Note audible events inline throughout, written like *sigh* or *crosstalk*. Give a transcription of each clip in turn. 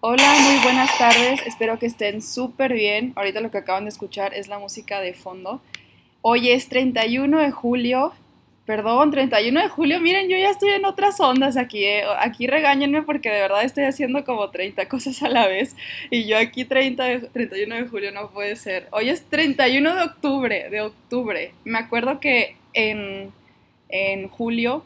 Hola, muy buenas tardes. Espero que estén súper bien. Ahorita lo que acaban de escuchar es la música de fondo. Hoy es 31 de julio. Perdón, 31 de julio. Miren, yo ya estoy en otras ondas aquí. eh. Aquí regáñenme porque de verdad estoy haciendo como 30 cosas a la vez. Y yo aquí 30 de- 31 de julio no puede ser. Hoy es 31 de octubre. De octubre. Me acuerdo que en, en julio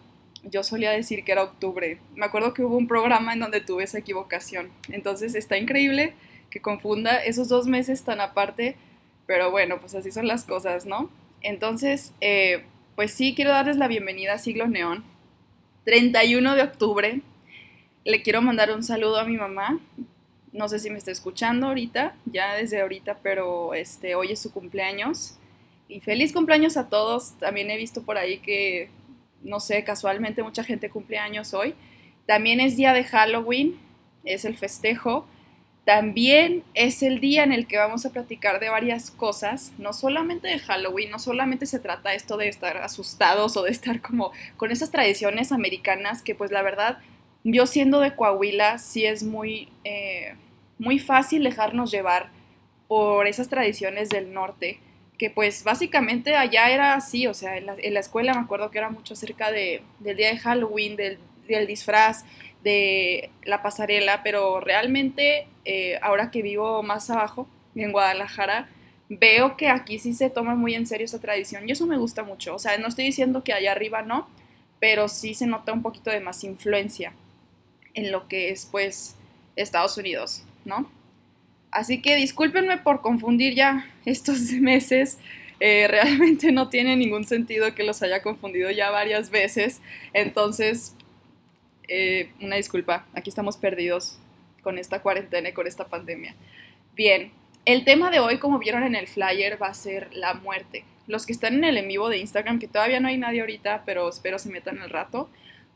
yo solía decir que era octubre. Me acuerdo que hubo un programa en donde tuve esa equivocación. Entonces está increíble que confunda esos dos meses tan aparte, pero bueno, pues así son las cosas, ¿no? Entonces, eh, pues sí, quiero darles la bienvenida a Siglo Neón. 31 de octubre. Le quiero mandar un saludo a mi mamá. No sé si me está escuchando ahorita, ya desde ahorita, pero este, hoy es su cumpleaños. Y feliz cumpleaños a todos. También he visto por ahí que no sé, casualmente mucha gente cumple años hoy. También es día de Halloween, es el festejo. También es el día en el que vamos a platicar de varias cosas, no solamente de Halloween, no solamente se trata esto de estar asustados o de estar como con esas tradiciones americanas que pues la verdad, yo siendo de Coahuila, sí es muy, eh, muy fácil dejarnos llevar por esas tradiciones del norte que pues básicamente allá era así, o sea, en la, escuela me acuerdo que era mucho acerca de, del día de Halloween, del, disfraz, de la pasarela, pero realmente eh, ahora que vivo más abajo, en Guadalajara, veo que aquí sí se toma muy en serio esa tradición y eso me gusta mucho, o sea, no estoy diciendo que allá arriba no, pero sí se nota un poquito de más influencia en lo que es pues Estados Unidos, ¿no? Así que discúlpenme por confundir ya estos *laughs* meses. Eh, realmente no tiene ningún sentido que los haya confundido ya varias veces. Entonces, eh, una disculpa. Aquí estamos perdidos con esta cuarentena y con esta pandemia. Bien, el tema de hoy, como vieron en el flyer, va a ser la muerte. Los que están en el en vivo de Instagram, que todavía no hay nadie ahorita, pero espero se metan al rato,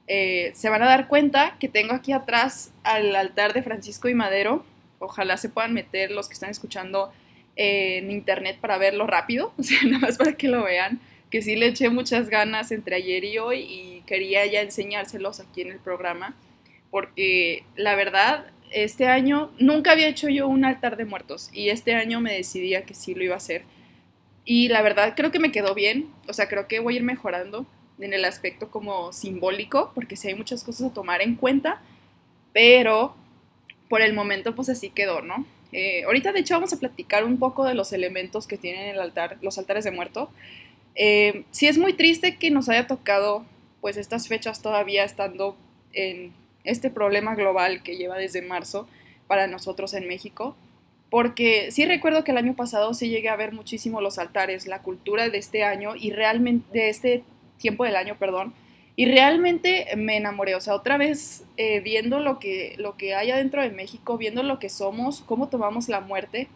eh, se van a dar cuenta que tengo aquí atrás al altar de Francisco y Madero, ojalá se puedan meter los que están escuchando en internet para verlo rápido, *laughs* o sea, nada más para que lo vean, que sí le eché muchas ganas entre ayer y hoy y quería ya enseñárselos aquí en el programa, porque la verdad, este año nunca había hecho yo un altar de muertos y este año me decidí que sí lo iba a hacer. Y la verdad creo que me quedó bien, o sea, creo que voy a ir mejorando en el aspecto como simbólico, porque sí hay muchas cosas a tomar en cuenta, pero por el momento pues así quedó, ¿no? Eh, ahorita de hecho vamos a platicar un poco de los elementos que tienen el altar, los altares de muerto. Eh, sí es muy triste que nos haya tocado pues estas fechas todavía estando en este problema global que lleva desde marzo para nosotros en México, porque sí recuerdo que el año pasado sí llegué a ver muchísimo los altares, la cultura de este año y realmente de este tiempo del año, perdón, y realmente me enamoré, o sea, otra vez eh, viendo lo que, lo que hay adentro de México, viendo lo que somos, cómo tomamos la muerte,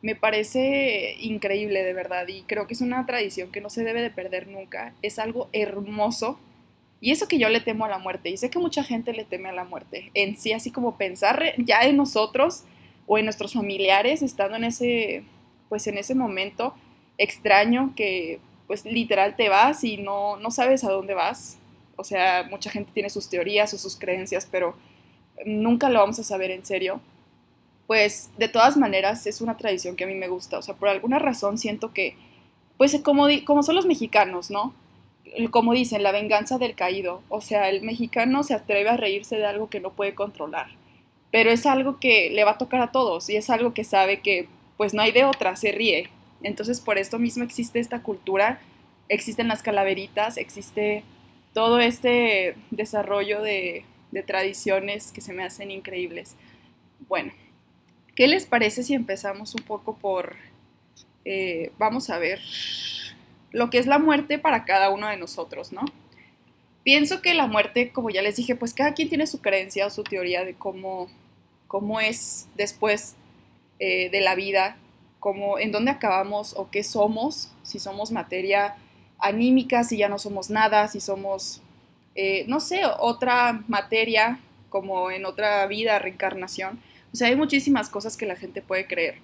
me parece increíble de verdad. Y creo que es una tradición que no se debe de perder nunca, es algo hermoso. Y eso que yo le temo a la muerte. Y sé que mucha gente le teme a la muerte, en sí así como pensar ya en nosotros o en nuestros familiares estando en ese, pues en ese momento extraño que pues literal te vas y no, no sabes a dónde vas, o sea, mucha gente tiene sus teorías o sus creencias, pero nunca lo vamos a saber en serio. Pues de todas maneras es una tradición que a mí me gusta. O sea, por alguna razón siento que, pues como, como son los mexicanos, ¿no? Como dicen, la venganza del caído. O sea, el mexicano se atreve a reírse de algo que no puede controlar. Pero es algo que le va a tocar a todos y es algo que sabe que pues no hay de otra, se ríe. Entonces por esto mismo existe esta cultura, existen las calaveritas, existe todo este desarrollo de, tradiciones que se me hacen increíbles. Bueno, ¿qué les parece si empezamos un poco por, eh, vamos a ver, lo que es la muerte para cada uno de nosotros, ¿no? Pienso que la muerte, como ya les dije, pues cada quien tiene su creencia o su teoría de cómo, cómo es después eh, de la vida, cómo, en dónde acabamos o qué somos, si somos materia anímica, si ya no somos nada, si somos, eh, no sé, otra materia como en otra vida, reencarnación. O sea, hay muchísimas cosas que la gente puede creer.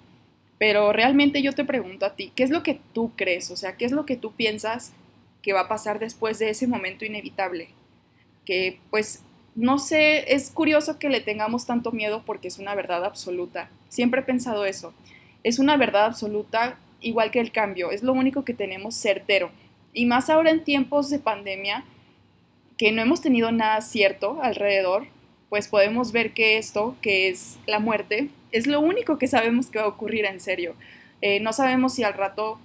Pero realmente yo te pregunto a ti, ¿qué es lo que tú crees? O sea, ¿qué es lo que tú piensas que va a pasar después de ese momento inevitable? que pues no sé, es curioso que le tengamos tanto miedo porque es una verdad absoluta. Siempre he pensado eso. Es una verdad absoluta igual que el cambio, es lo único que tenemos certero. Y más ahora en tiempos de pandemia, que no hemos tenido nada cierto alrededor, pues podemos ver que esto, que es la muerte, es lo único que sabemos que va a ocurrir en serio. Eh, no sabemos si al rato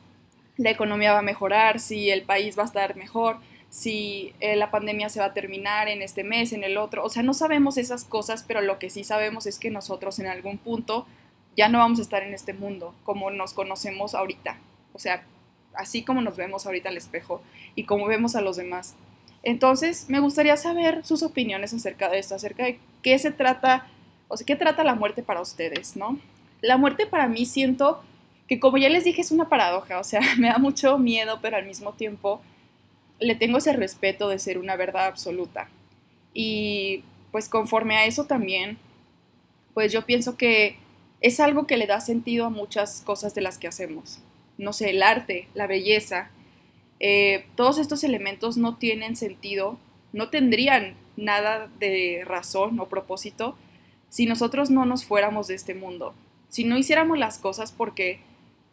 la economía va a mejorar, si el país va a estar mejor, si eh, la pandemia se va a terminar en este mes, en el otro. O sea, no sabemos esas cosas, pero lo que sí sabemos es que nosotros en algún punto ya no vamos a estar en este mundo como nos conocemos ahorita. O sea, así como nos vemos ahorita al espejo y como vemos a los demás. Entonces, me gustaría saber sus opiniones acerca de esto, acerca de qué se trata, o sea, qué trata la muerte para ustedes, ¿no? La muerte para mí siento que como ya les dije es una paradoja, o sea, *laughs* me da mucho miedo, pero al mismo tiempo le tengo ese respeto de ser una verdad absoluta. Y pues conforme a eso también, pues yo pienso que es algo que le da sentido a muchas cosas de las que hacemos. No sé, el arte, la belleza, eh, todos estos elementos no tienen sentido, no tendrían nada de razón o propósito si nosotros no nos fuéramos de este mundo, si no hiciéramos las cosas porque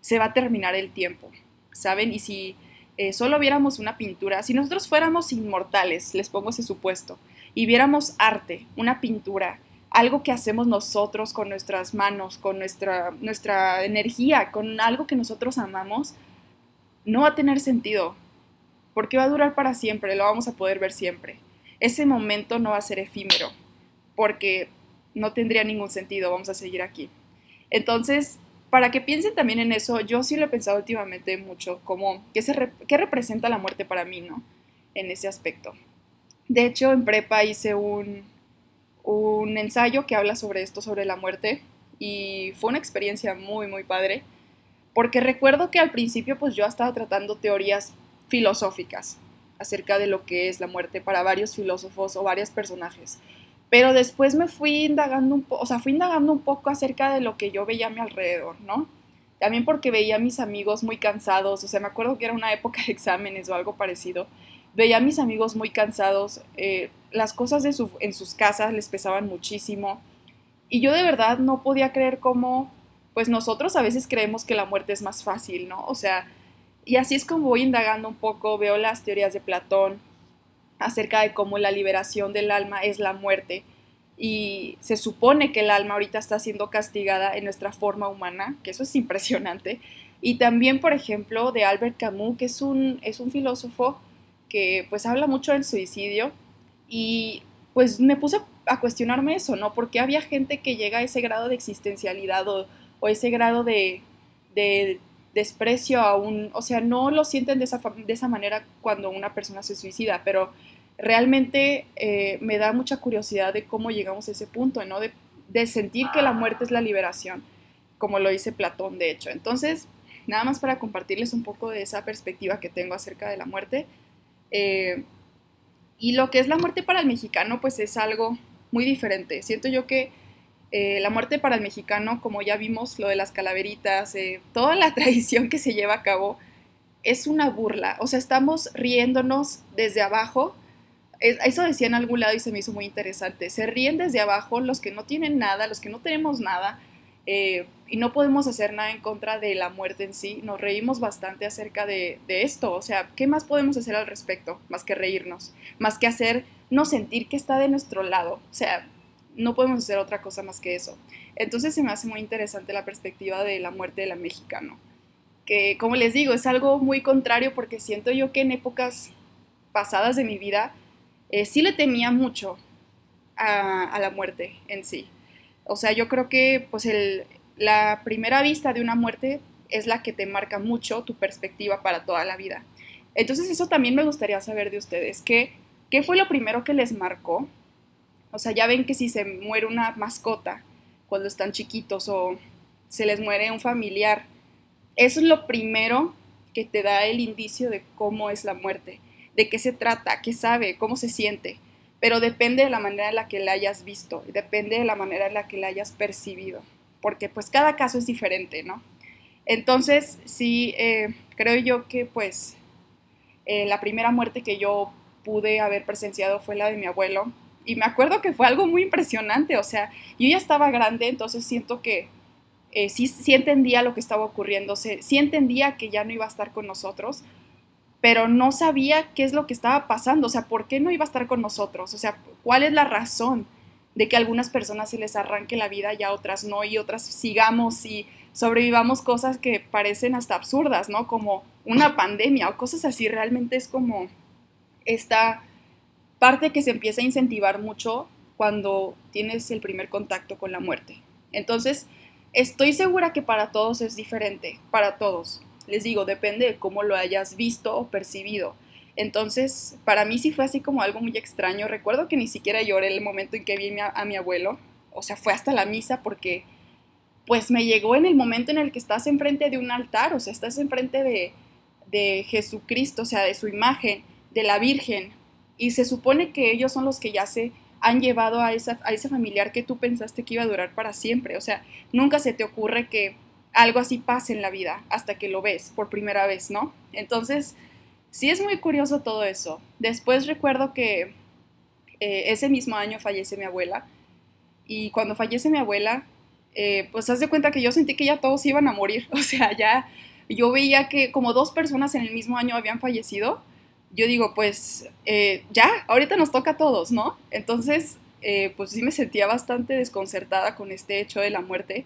se va a terminar el tiempo, ¿saben? Y si eh, solo viéramos una pintura, si nosotros fuéramos inmortales, les pongo ese supuesto, y viéramos arte, una pintura, algo que hacemos nosotros con nuestras manos, con nuestra, nuestra energía, con algo que nosotros amamos, no va a tener sentido, porque va a durar para siempre, lo vamos a poder ver siempre. Ese momento no va a ser efímero, porque no tendría ningún sentido, vamos a seguir aquí. Entonces, para que piensen también en eso, yo sí lo he pensado últimamente mucho, como qué, se qué representa la muerte para mí, ¿no? En ese aspecto. De hecho, en prepa hice un, un ensayo que habla sobre esto, sobre la muerte, y fue una experiencia muy, muy padre, porque recuerdo que al principio pues yo estaba tratando teorías filosóficas acerca de lo que es la muerte para varios filósofos o varios personajes. Pero después me fui indagando un o sea, fui indagando un poco acerca de lo que yo veía a mi alrededor, ¿no? También porque veía a mis amigos muy cansados, o sea, me acuerdo que era una época de exámenes o algo parecido. Veía a mis amigos muy cansados, eh, las cosas de en sus casas les pesaban muchísimo. Y yo de verdad no podía creer cómo, pues nosotros a veces creemos que la muerte es más fácil, ¿no? O sea, y así es como voy indagando un poco, veo las teorías de Platón, acerca de cómo la liberación del alma es la muerte y se supone que el alma ahorita está siendo castigada en nuestra forma humana, que eso es impresionante. Y también, por ejemplo, de Albert Camus, que es un, es un filósofo que pues habla mucho del suicidio y pues me puse a cuestionarme eso, ¿no? Porque había gente que llega a ese grado de existencialidad o, o ese grado de, de, desprecio a un, o sea, no lo sienten de esa, de esa manera cuando una persona se suicida, pero realmente eh, me da mucha curiosidad de cómo llegamos a ese punto, ¿no? De, sentir que la muerte es la liberación, como lo dice Platón, de hecho. Entonces, nada más para compartirles un poco de esa perspectiva que tengo acerca de la muerte. Eh, y lo que es la muerte para el mexicano, pues es algo muy diferente. Siento yo que eh, la muerte para el mexicano, como ya vimos, lo de las calaveritas, toda la *laughs* tradición que se lleva a cabo, es una burla. O sea, estamos riéndonos desde abajo eso decía en algún lado y se me hizo muy interesante. Se ríen desde abajo los que no tienen nada, los que no tenemos nada, eh, y no podemos hacer nada en contra de la muerte en sí. Nos reímos bastante acerca de, esto. O sea, ¿qué más podemos hacer al respecto? Más que reírnos, más que hacernos sentir que está de nuestro lado. O sea, no podemos hacer otra cosa más que eso. Entonces se me hace muy interesante la perspectiva de la muerte de la mexicana. Que, como les digo, es algo muy contrario porque siento yo que en épocas pasadas de mi vida, eh, sí le temía mucho a, la muerte en sí. O sea, yo creo que pues la primera vista de una muerte es la que te marca mucho tu perspectiva para toda la vida. Entonces eso también me gustaría saber de ustedes. ¿Qué, ¿Qué fue lo primero que les marcó? O sea, ya ven que si se muere una mascota cuando están chiquitos o se les muere un familiar, eso es lo primero que te da el indicio de cómo es la muerte de qué se trata, qué sabe, cómo se siente, pero depende de la manera en la que la hayas visto, depende de la manera en la que la hayas percibido, porque pues cada caso es diferente, ¿no? Entonces, sí, eh, creo yo que pues eh, la primera muerte que yo pude haber presenciado fue la de mi abuelo. Y me acuerdo que fue algo muy impresionante, o sea, yo ya estaba grande, entonces siento que eh, sí, sí, entendía lo que estaba ocurriendo, sí entendía que ya no iba a estar con nosotros, pero no sabía qué es lo que estaba pasando, o sea, ¿por qué no iba a estar con nosotros? O sea, ¿cuál es la razón de que a algunas personas se les arranque la vida y a otras no, y otras sigamos y sobrevivamos cosas que parecen hasta absurdas, ¿no? Como una pandemia o cosas así, realmente es como esta parte que se empieza a incentivar mucho cuando tienes el primer contacto con la muerte. Entonces, estoy segura que para todos es diferente, para todos. Les digo, depende de cómo lo hayas visto o percibido. Entonces, para mí sí fue así como algo muy extraño. Recuerdo que ni siquiera lloré el momento en que vi a, mi abuelo. O sea, fue hasta la misa porque pues me llegó en el momento en el que estás enfrente de un altar, o sea, estás enfrente de, de Jesucristo, o sea, de su imagen, de la Virgen. Y se supone que ellos son los que ya se han llevado a, esa, a ese familiar que tú pensaste que iba a durar para siempre. O sea, nunca se te ocurre que algo así pase en la vida hasta que lo ves por primera vez, ¿no? Entonces, sí es muy curioso todo eso. Después recuerdo que eh, ese mismo año fallece mi abuela y cuando fallece mi abuela, eh, pues haz de cuenta que yo sentí que ya todos iban a morir. *laughs* O sea, ya yo veía que como dos personas en el mismo año habían fallecido. Yo digo, pues eh, ya, ahorita nos toca a todos, ¿no? Entonces, pues sí me sentía bastante desconcertada con este hecho de la muerte.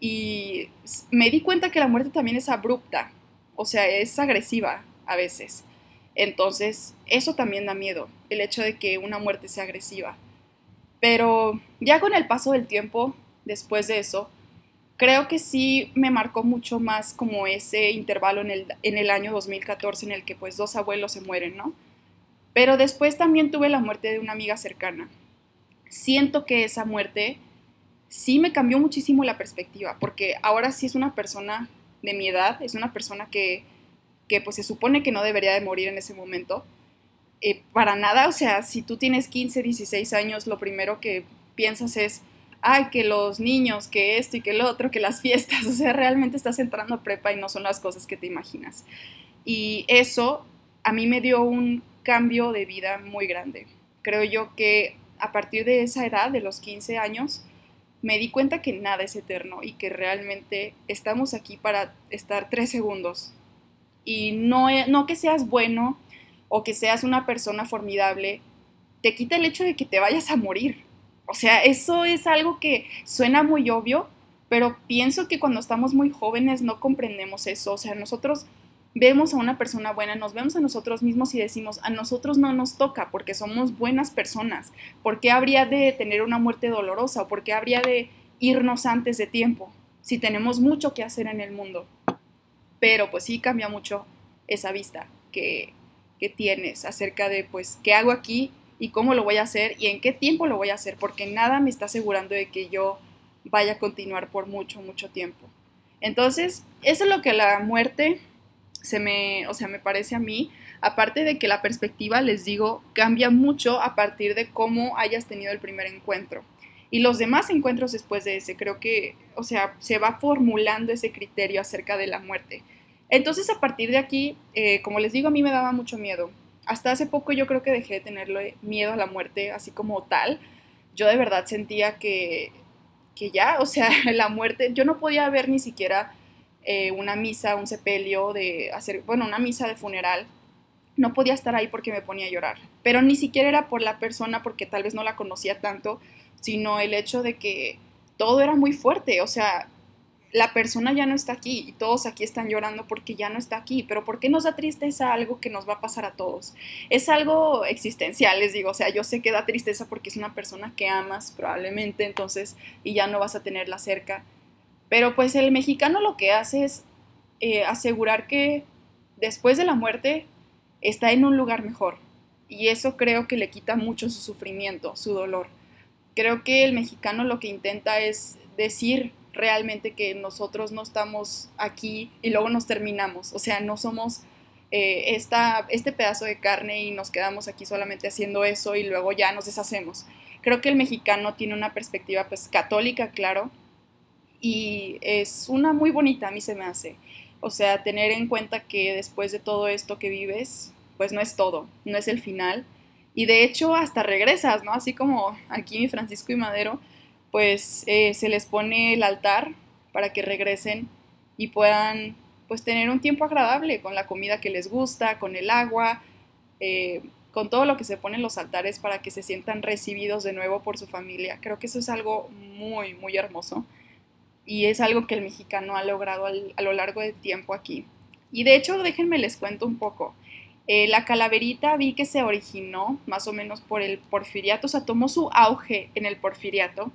Y me di cuenta que la muerte también es abrupta, o sea, es agresiva a veces. Entonces, eso también da miedo, el hecho de que una muerte sea agresiva. Pero ya con el paso del tiempo, después de eso, creo que sí me marcó mucho más como ese intervalo en el, en el año 2014 en el que pues dos abuelos se mueren, ¿no? Pero después también tuve la muerte de una amiga cercana. Siento que esa muerte sí me cambió muchísimo la perspectiva, porque ahora sí es una persona de mi edad, es una persona que que pues se supone que no debería de morir en ese momento. Eh, para nada, o sea, si tú tienes 15, 16 años, lo primero que piensas es, ay, que los niños, que esto y que lo otro, que las fiestas, *laughs* o sea, realmente estás entrando a prepa y no son las cosas que te imaginas. Y eso a mí me dio un cambio de vida muy grande. Creo yo que a partir de esa edad, de los 15 años, me di cuenta que nada es eterno y que realmente estamos aquí para estar tres segundos y no, no que seas bueno o que seas una persona formidable, te quita el hecho de que te vayas a morir. O sea, eso es algo que suena muy obvio, pero pienso que cuando estamos muy jóvenes no comprendemos eso. O sea, nosotros vemos a una persona buena, nos vemos a nosotros mismos y decimos, a nosotros no nos toca porque somos buenas personas. ¿Por qué habría de tener una muerte dolorosa o por qué habría de irnos antes de tiempo si tenemos mucho que hacer en el mundo? Pero pues sí cambia mucho esa vista que, tienes acerca de pues qué hago aquí y cómo lo voy a hacer y en qué tiempo lo voy a hacer, porque nada me está asegurando de que yo vaya a continuar por mucho, mucho tiempo. Entonces, eso es lo que la muerte se me, o sea, me parece a mí, aparte de que la perspectiva, les digo, cambia mucho a partir de cómo hayas tenido el primer encuentro. Y los demás encuentros después de ese, creo que, o sea, se va formulando ese criterio acerca de la muerte. Entonces, a partir de aquí, eh, como les digo, a mí me daba mucho miedo. Hasta hace poco yo creo que dejé de tenerle miedo a la muerte así como tal. Yo de verdad sentía que, que ya, o sea, *laughs* la muerte, yo no podía ver ni siquiera eh, una misa, un sepelio de hacer, bueno, una misa de funeral. No podía estar ahí porque me ponía a llorar. Pero ni siquiera era por la persona porque tal vez no la conocía tanto, sino el hecho de que todo era muy fuerte, o sea, la persona ya no está aquí y todos aquí están llorando porque ya no está aquí, pero ¿por qué nos da tristeza algo que nos va a pasar a todos? Es algo existencial, les digo, o sea, yo sé que da tristeza porque es una persona que amas probablemente, entonces, y ya no vas a tenerla cerca, pero pues el mexicano lo que hace es eh, asegurar que después de la muerte está en un lugar mejor, y eso creo que le quita mucho su sufrimiento, su dolor creo que el mexicano lo que intenta es decir realmente que nosotros no estamos aquí y luego nos terminamos, o sea, no somos eh, este pedazo de carne y nos quedamos aquí solamente haciendo eso y luego ya nos deshacemos. Creo que el mexicano tiene una perspectiva pues católica, claro, y es una muy bonita, a mí se me hace. O sea, tener en cuenta que después de todo esto que vives, pues no es todo, no es el final. Y de hecho hasta regresas, ¿no? Así como aquí mi Francisco y Madero, pues eh, se les pone el altar para que regresen y puedan pues tener un tiempo agradable con la comida que les gusta, con el agua, eh, con todo lo que se pone en los altares para que se sientan recibidos de nuevo por su familia. Creo que eso es algo muy, muy hermoso y es algo que el mexicano ha logrado a lo largo del tiempo aquí. Y de hecho, déjenme les cuento un poco. Eh, la calaverita vi que se originó más o menos por el porfiriato, o sea, tomó su auge en el porfiriato,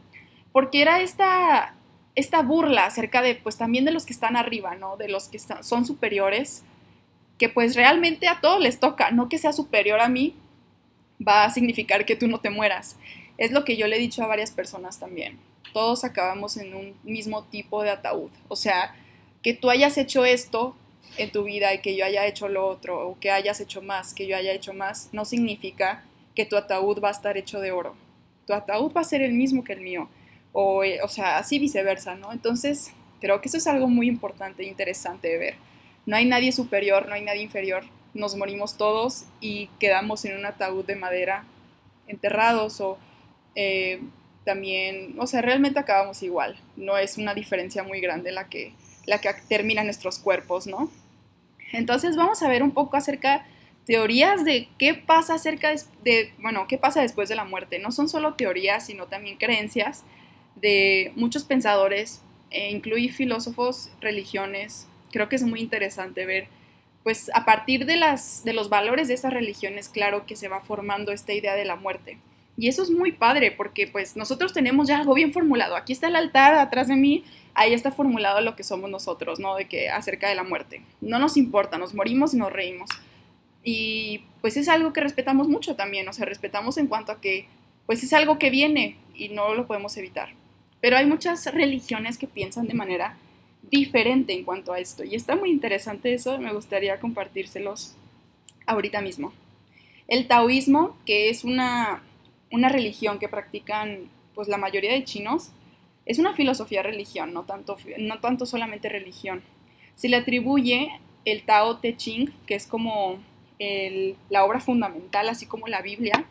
porque era esta, esta burla acerca de, pues también de los que están arriba, ¿no? De los que son superiores, que pues realmente a todos les toca, no que sea superior a mí, va a significar que tú no te mueras. Es lo que yo le he dicho a varias personas también. Todos acabamos en un mismo tipo de ataúd. O sea, que tú hayas hecho esto en tu vida y que yo haya hecho lo otro, o que hayas hecho más, que yo haya hecho más, no significa que tu ataúd va a estar hecho de oro. Tu ataúd va a ser el mismo que el mío o, eh, o sea, así viceversa, ¿no? Entonces, creo que eso es algo muy importante e interesante de ver. No hay nadie superior, no hay nadie inferior, nos morimos todos y quedamos en un ataúd de madera enterrados o eh, también, o sea, realmente acabamos igual, no es una diferencia muy grande la que, la que termina nuestros cuerpos, ¿no? Entonces vamos a ver un poco acerca teorías de qué pasa acerca de, bueno, qué pasa después de la muerte. No son solo teorías, sino también creencias de muchos pensadores, e filósofos, religiones. Creo que es muy interesante ver, pues a partir de, las, de los valores de esas religiones, claro que se va formando esta idea de la muerte. Y eso es muy padre porque pues nosotros tenemos ya algo bien formulado. Aquí está el altar atrás de mí, ahí está formulado lo que somos nosotros, ¿no? De que acerca de la muerte. No nos importa, nos morimos y nos reímos. Y pues es algo que respetamos mucho también, o sea, respetamos en cuanto a que pues es algo que viene y no lo podemos evitar. Pero hay muchas religiones que piensan de manera diferente en cuanto a esto. Y está muy interesante eso, me gustaría compartírselos ahorita mismo. El taoísmo, que es una, una religión que practican pues la mayoría de chinos, es una filosofía religión, no tanto, no tanto solamente religión. Se le atribuye el Tao Te Ching, que es como la obra fundamental, así como la Biblia,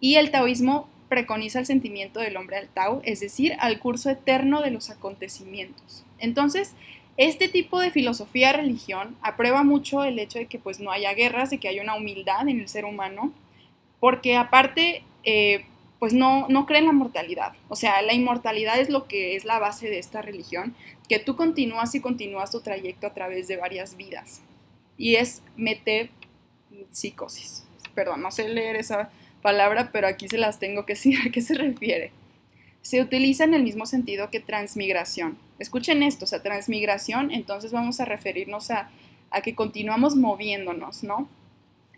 y el taoísmo preconiza el sentimiento del hombre al Tao, es decir, al curso eterno de los acontecimientos. Entonces, este tipo de filosofía religión aprueba mucho el hecho de que pues no haya guerras, de que haya una humildad en el ser humano, porque aparte eh, pues no, no creen la mortalidad. O sea, la inmortalidad es lo que es la base de esta religión, que tú continúas y continúas tu trayecto a través de varias vidas. Y es metempsicosis. Perdón, no sé leer esa palabra, pero aquí se las tengo que *laughs* decir a qué se refiere. Se utiliza en el mismo sentido que transmigración. Escuchen esto, o sea, transmigración, entonces vamos a referirnos a, a que continuamos moviéndonos, ¿no?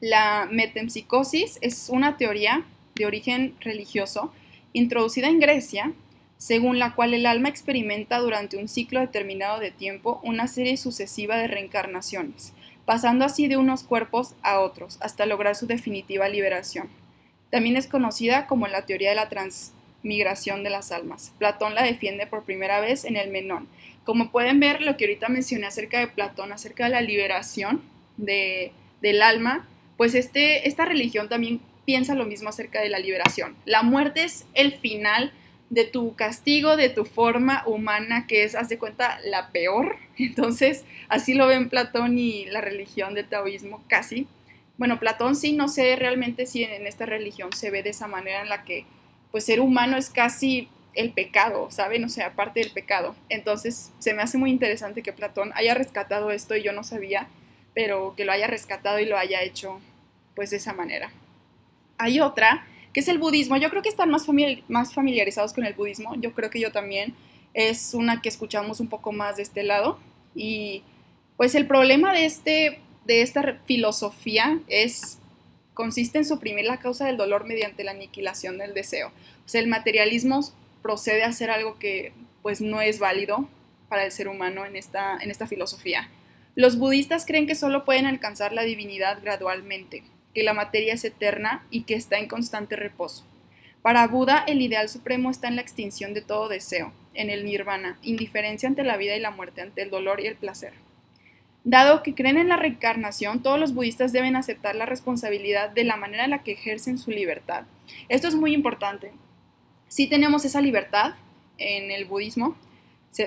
La metempsicosis es una teoría de origen religioso introducida en Grecia, según la cual el alma experimenta durante un ciclo determinado de tiempo una serie sucesiva de reencarnaciones, pasando así de unos cuerpos a otros, hasta lograr su definitiva liberación. También es conocida como la teoría de la transmigración de las almas. Platón la defiende por primera vez en el Menón. Como pueden ver, lo que ahorita mencioné acerca de Platón, acerca de la liberación de, del alma, pues este, esta religión también piensa lo mismo acerca de la liberación. La muerte es el final de tu castigo, de tu forma humana, que es, haz de cuenta, la peor. *laughs* Entonces, así lo ven Platón y la religión del taoísmo casi. Bueno, Platón sí, no sé realmente si en esta religión se ve de esa manera en la que pues ser humano es casi el pecado, ¿saben? O sea, parte del pecado. Entonces, se me hace muy interesante que Platón haya rescatado esto y yo no sabía, pero que lo haya rescatado y lo haya hecho pues de esa manera. Hay otra, que es el budismo. Yo creo que están más, familiarizados con el budismo. Yo creo que yo también. Es una que escuchamos un poco más de este lado. Y pues el problema de este de esta filosofía es, consiste en suprimir la causa del dolor mediante la aniquilación del deseo. O sea, el materialismo procede a ser algo que pues no es válido para el ser humano en esta, en esta filosofía. Los budistas creen que solo pueden alcanzar la divinidad gradualmente, que la materia es eterna y que está en constante reposo. Para Buda, el ideal supremo está en la extinción de todo deseo, en el nirvana, indiferencia ante la vida y la muerte, ante el dolor y el placer. Dado que creen en la reencarnación, todos los budistas deben aceptar la responsabilidad de la manera en la que ejercen su libertad. Esto es muy importante. Si tenemos esa libertad en el budismo,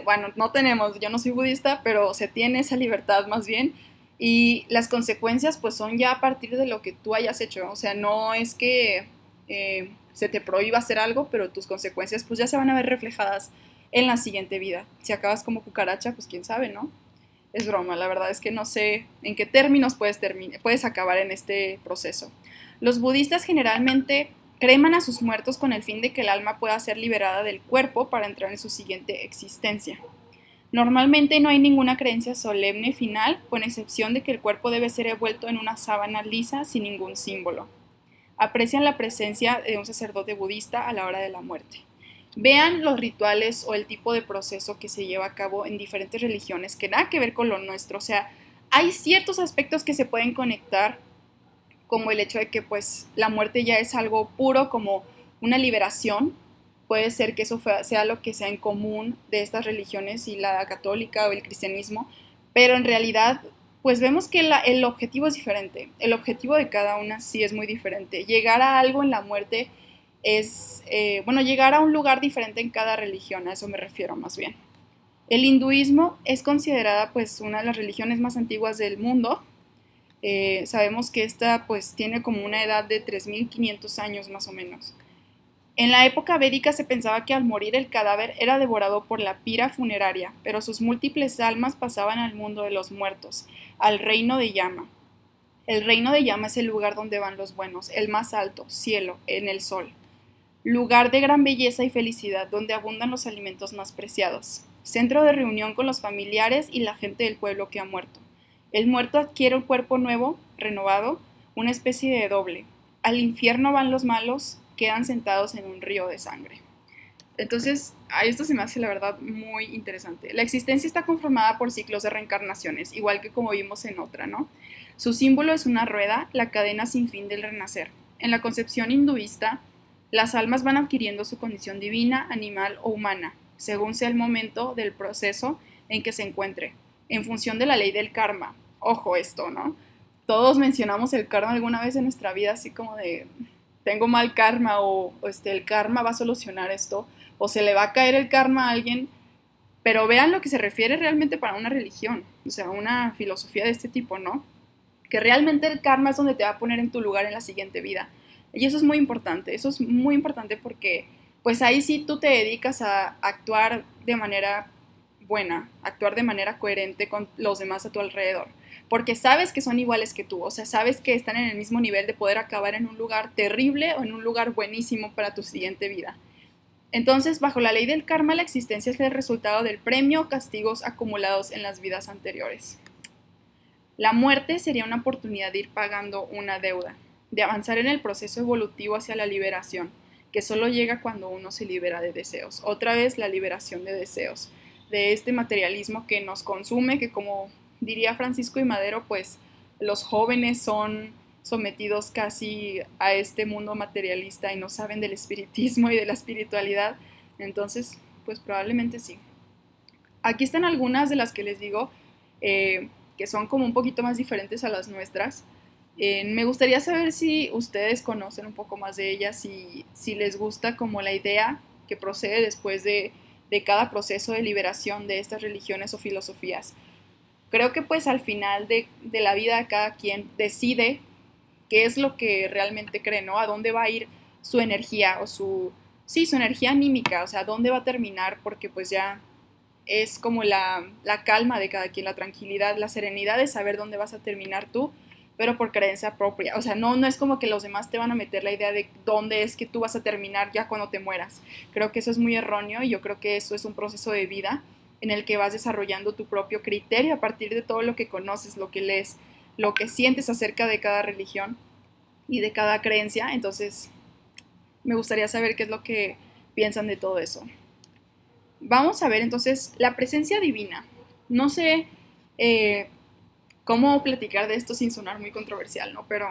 bueno, no tenemos, yo no soy budista, pero se tiene esa libertad más bien y las consecuencias pues son ya a partir de lo que tú hayas hecho, o sea, no es que eh, se te prohíba hacer algo, pero tus consecuencias pues ya se van a ver reflejadas en la siguiente vida. Si acabas como cucaracha, pues quién sabe, ¿no? Es broma, la verdad es que no sé en qué términos puedes, puedes acabar en este proceso. Los budistas generalmente creman a sus muertos con el fin de que el alma pueda ser liberada del cuerpo para entrar en su siguiente existencia. Normalmente no hay ninguna creencia solemne final, con excepción de que el cuerpo debe ser envuelto en una sábana lisa sin ningún símbolo. Aprecian la presencia de un sacerdote budista a la hora de la muerte. Vean los rituales o el tipo de proceso que se lleva a cabo en diferentes religiones que nada que ver con lo nuestro. O sea, hay ciertos aspectos que se pueden conectar, como el hecho de que pues la muerte ya es algo puro, como una liberación, puede ser que eso sea lo que sea en común de estas religiones y la católica o el cristianismo, pero en realidad pues vemos que el objetivo es diferente, el objetivo de cada una sí es muy diferente. Llegar a algo en la muerte es, eh, bueno, llegar a un lugar diferente en cada religión, a eso me refiero más bien. El hinduismo es considerada pues una de las religiones más antiguas del mundo. Eh, sabemos que esta pues tiene como una edad de 3.500 años más o menos. En la época védica se pensaba que al morir el cadáver era devorado por la pira funeraria, pero sus múltiples almas pasaban al mundo de los muertos, al reino de llama. El reino de llama es el lugar donde van los buenos, el más alto, cielo, en el sol. Lugar de gran belleza y felicidad donde abundan los alimentos más preciados. Centro de reunión con los familiares y la gente del pueblo que ha muerto. El muerto adquiere un cuerpo nuevo, renovado, una especie de doble. Al infierno van los malos, quedan sentados en un río de sangre. Entonces, a esto se me hace la verdad muy interesante. La existencia está conformada por ciclos de reencarnaciones, igual que como vimos en otra, ¿no? Su símbolo es una rueda, la cadena sin fin del renacer. En la concepción hinduista, las almas van adquiriendo su condición divina, animal o humana, según sea el momento del proceso en que se encuentre, en función de la ley del karma. Ojo esto, ¿no? Todos mencionamos el karma alguna vez en nuestra vida, así como de, tengo mal karma o, este, el karma va a solucionar esto o se le va a caer el karma a alguien, pero vean lo que se refiere realmente para una religión, o sea, una filosofía de este tipo, ¿no? Que realmente el karma es donde te va a poner en tu lugar en la siguiente vida. Y eso es muy importante, eso es muy importante porque pues ahí sí tú te dedicas a actuar de manera buena, actuar de manera coherente con los demás a tu alrededor porque sabes que son iguales que tú, o sea, sabes que están en el mismo nivel de poder acabar en un lugar terrible o en un lugar buenísimo para tu siguiente vida. Entonces, bajo la ley del karma, la existencia es el resultado del premio o castigos acumulados en las vidas anteriores. La muerte sería una oportunidad de ir pagando una deuda, de avanzar en el proceso evolutivo hacia la liberación, que solo llega cuando uno se libera de deseos. Otra vez la liberación de deseos, de este materialismo que nos consume, que como diría Francisco y Madero, pues los jóvenes son sometidos casi a este mundo materialista y no saben del espiritismo y de la espiritualidad. Entonces, pues probablemente sí. Aquí están algunas de las que les digo eh, que son como un poquito más diferentes a las nuestras. Eh, me gustaría saber si ustedes conocen un poco más de ellas y si les gusta como la idea que procede después de, de cada proceso de liberación de estas religiones o filosofías creo que pues al final de, la vida cada quien decide qué es lo que realmente cree, ¿no? A dónde va a ir su energía o su, sí, su energía anímica, o sea, dónde va a terminar, porque pues ya es como la, la, calma de cada quien, la tranquilidad, la serenidad de saber dónde vas a terminar tú, pero por creencia propia. O sea, no, no es como que los demás te van a meter la idea de dónde es que tú vas a terminar ya cuando te mueras. Creo que eso es muy erróneo y yo creo que eso es un proceso de vida en el que vas desarrollando tu propio criterio a partir de todo lo que conoces, lo que lees, lo que sientes acerca de cada religión y de cada creencia. Entonces, me gustaría saber qué es lo que piensan de todo eso. Vamos a ver entonces la presencia divina. No sé eh, cómo platicar de esto sin sonar muy controversial, ¿no? Pero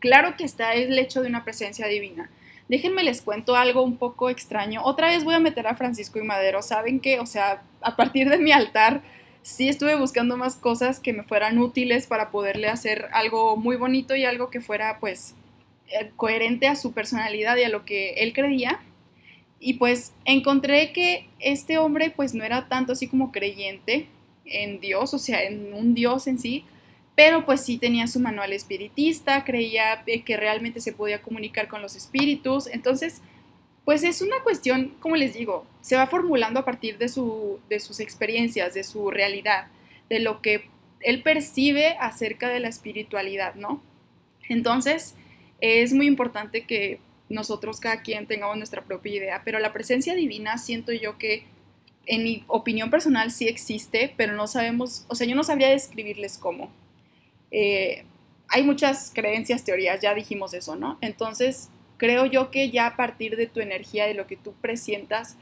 claro que está el hecho de una presencia divina. Déjenme les cuento algo un poco extraño. Otra vez voy a meter a Francisco y Madero. ¿Saben qué? O sea, a partir de mi altar sí estuve buscando más cosas que me fueran útiles para poderle hacer algo muy bonito y algo que fuera pues eh, coherente a su personalidad y a lo que él creía. Y pues encontré que este hombre pues no era tanto así como creyente en Dios, o sea, en un Dios en sí, pero pues sí tenía su manual espiritista, creía que realmente se podía comunicar con los espíritus, entonces pues es una cuestión, como les digo, se va formulando a partir de, su, de sus experiencias, de su realidad, de lo que él percibe acerca de la espiritualidad, ¿no? Entonces, es muy importante que nosotros cada quien tengamos nuestra propia idea, pero la presencia divina siento yo que en mi opinión personal sí existe, pero no sabemos, o sea, yo no sabría describirles cómo. Eh, hay muchas creencias, teorías, ya dijimos eso, ¿no? Entonces, creo yo que ya a partir de tu energía, de lo que tú presientas,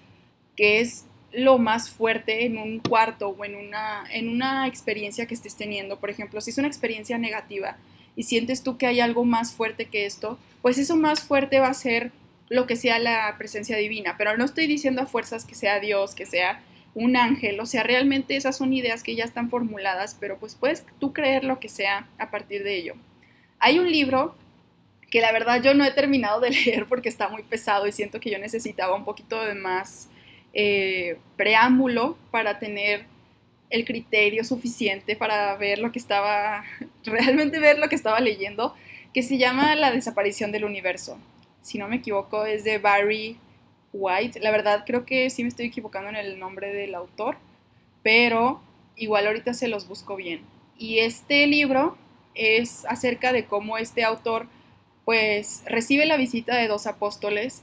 que es lo más fuerte en un cuarto o en una, en una experiencia que estés teniendo, por ejemplo, si es una experiencia negativa y sientes tú que hay algo más fuerte que esto, pues eso más fuerte va a ser lo que sea la presencia divina, pero no estoy diciendo a fuerzas que sea Dios, que sea un ángel, o sea, realmente esas son ideas que ya están formuladas, pero pues puedes tú creer lo que sea a partir de ello. Hay un libro que la verdad yo no he terminado de *laughs* leer porque está muy pesado y siento que yo necesitaba un poquito de más eh, preámbulo para tener el criterio suficiente para ver lo que estaba, *laughs* realmente ver lo que estaba leyendo, que se llama La desaparición del universo. Si no me equivoco, es de Barry White. La verdad creo que sí me estoy equivocando en el nombre del autor, pero igual ahorita se los busco bien. Y este libro es acerca de cómo este autor pues recibe la visita de dos apóstoles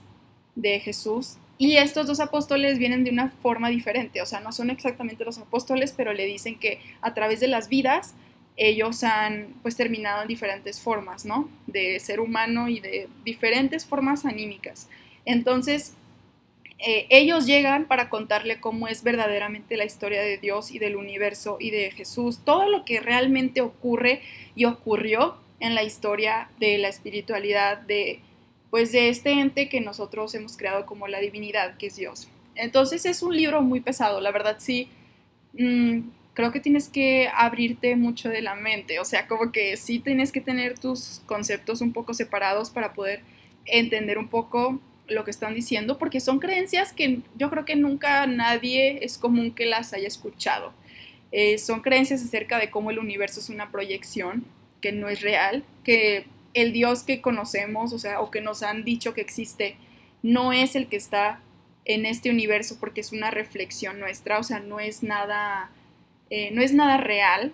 de Jesús y estos dos apóstoles vienen de una forma diferente, o sea, no son exactamente los apóstoles, pero le dicen que a través de las vidas ellos han pues terminado en diferentes formas, ¿no? De ser humano y de diferentes formas anímicas. Entonces, eh, ellos llegan para contarle cómo es verdaderamente la historia de Dios y del universo y de Jesús, todo lo que realmente ocurre y ocurrió en la historia de la espiritualidad de pues de este ente que nosotros hemos creado como la divinidad que es Dios. Entonces es un libro muy pesado, la verdad sí, mm, creo que tienes que abrirte mucho de la mente, o sea, como que sí tienes que tener tus conceptos un poco separados para poder entender un poco lo que están diciendo, porque son creencias que yo creo que nunca nadie es común que las haya escuchado. Eh, son creencias acerca de cómo el universo es una proyección que no es real, que el Dios que conocemos, o sea, o que nos han dicho que existe, no es el que está en este universo porque es una reflexión nuestra, o sea, no es nada, eh, no es nada real,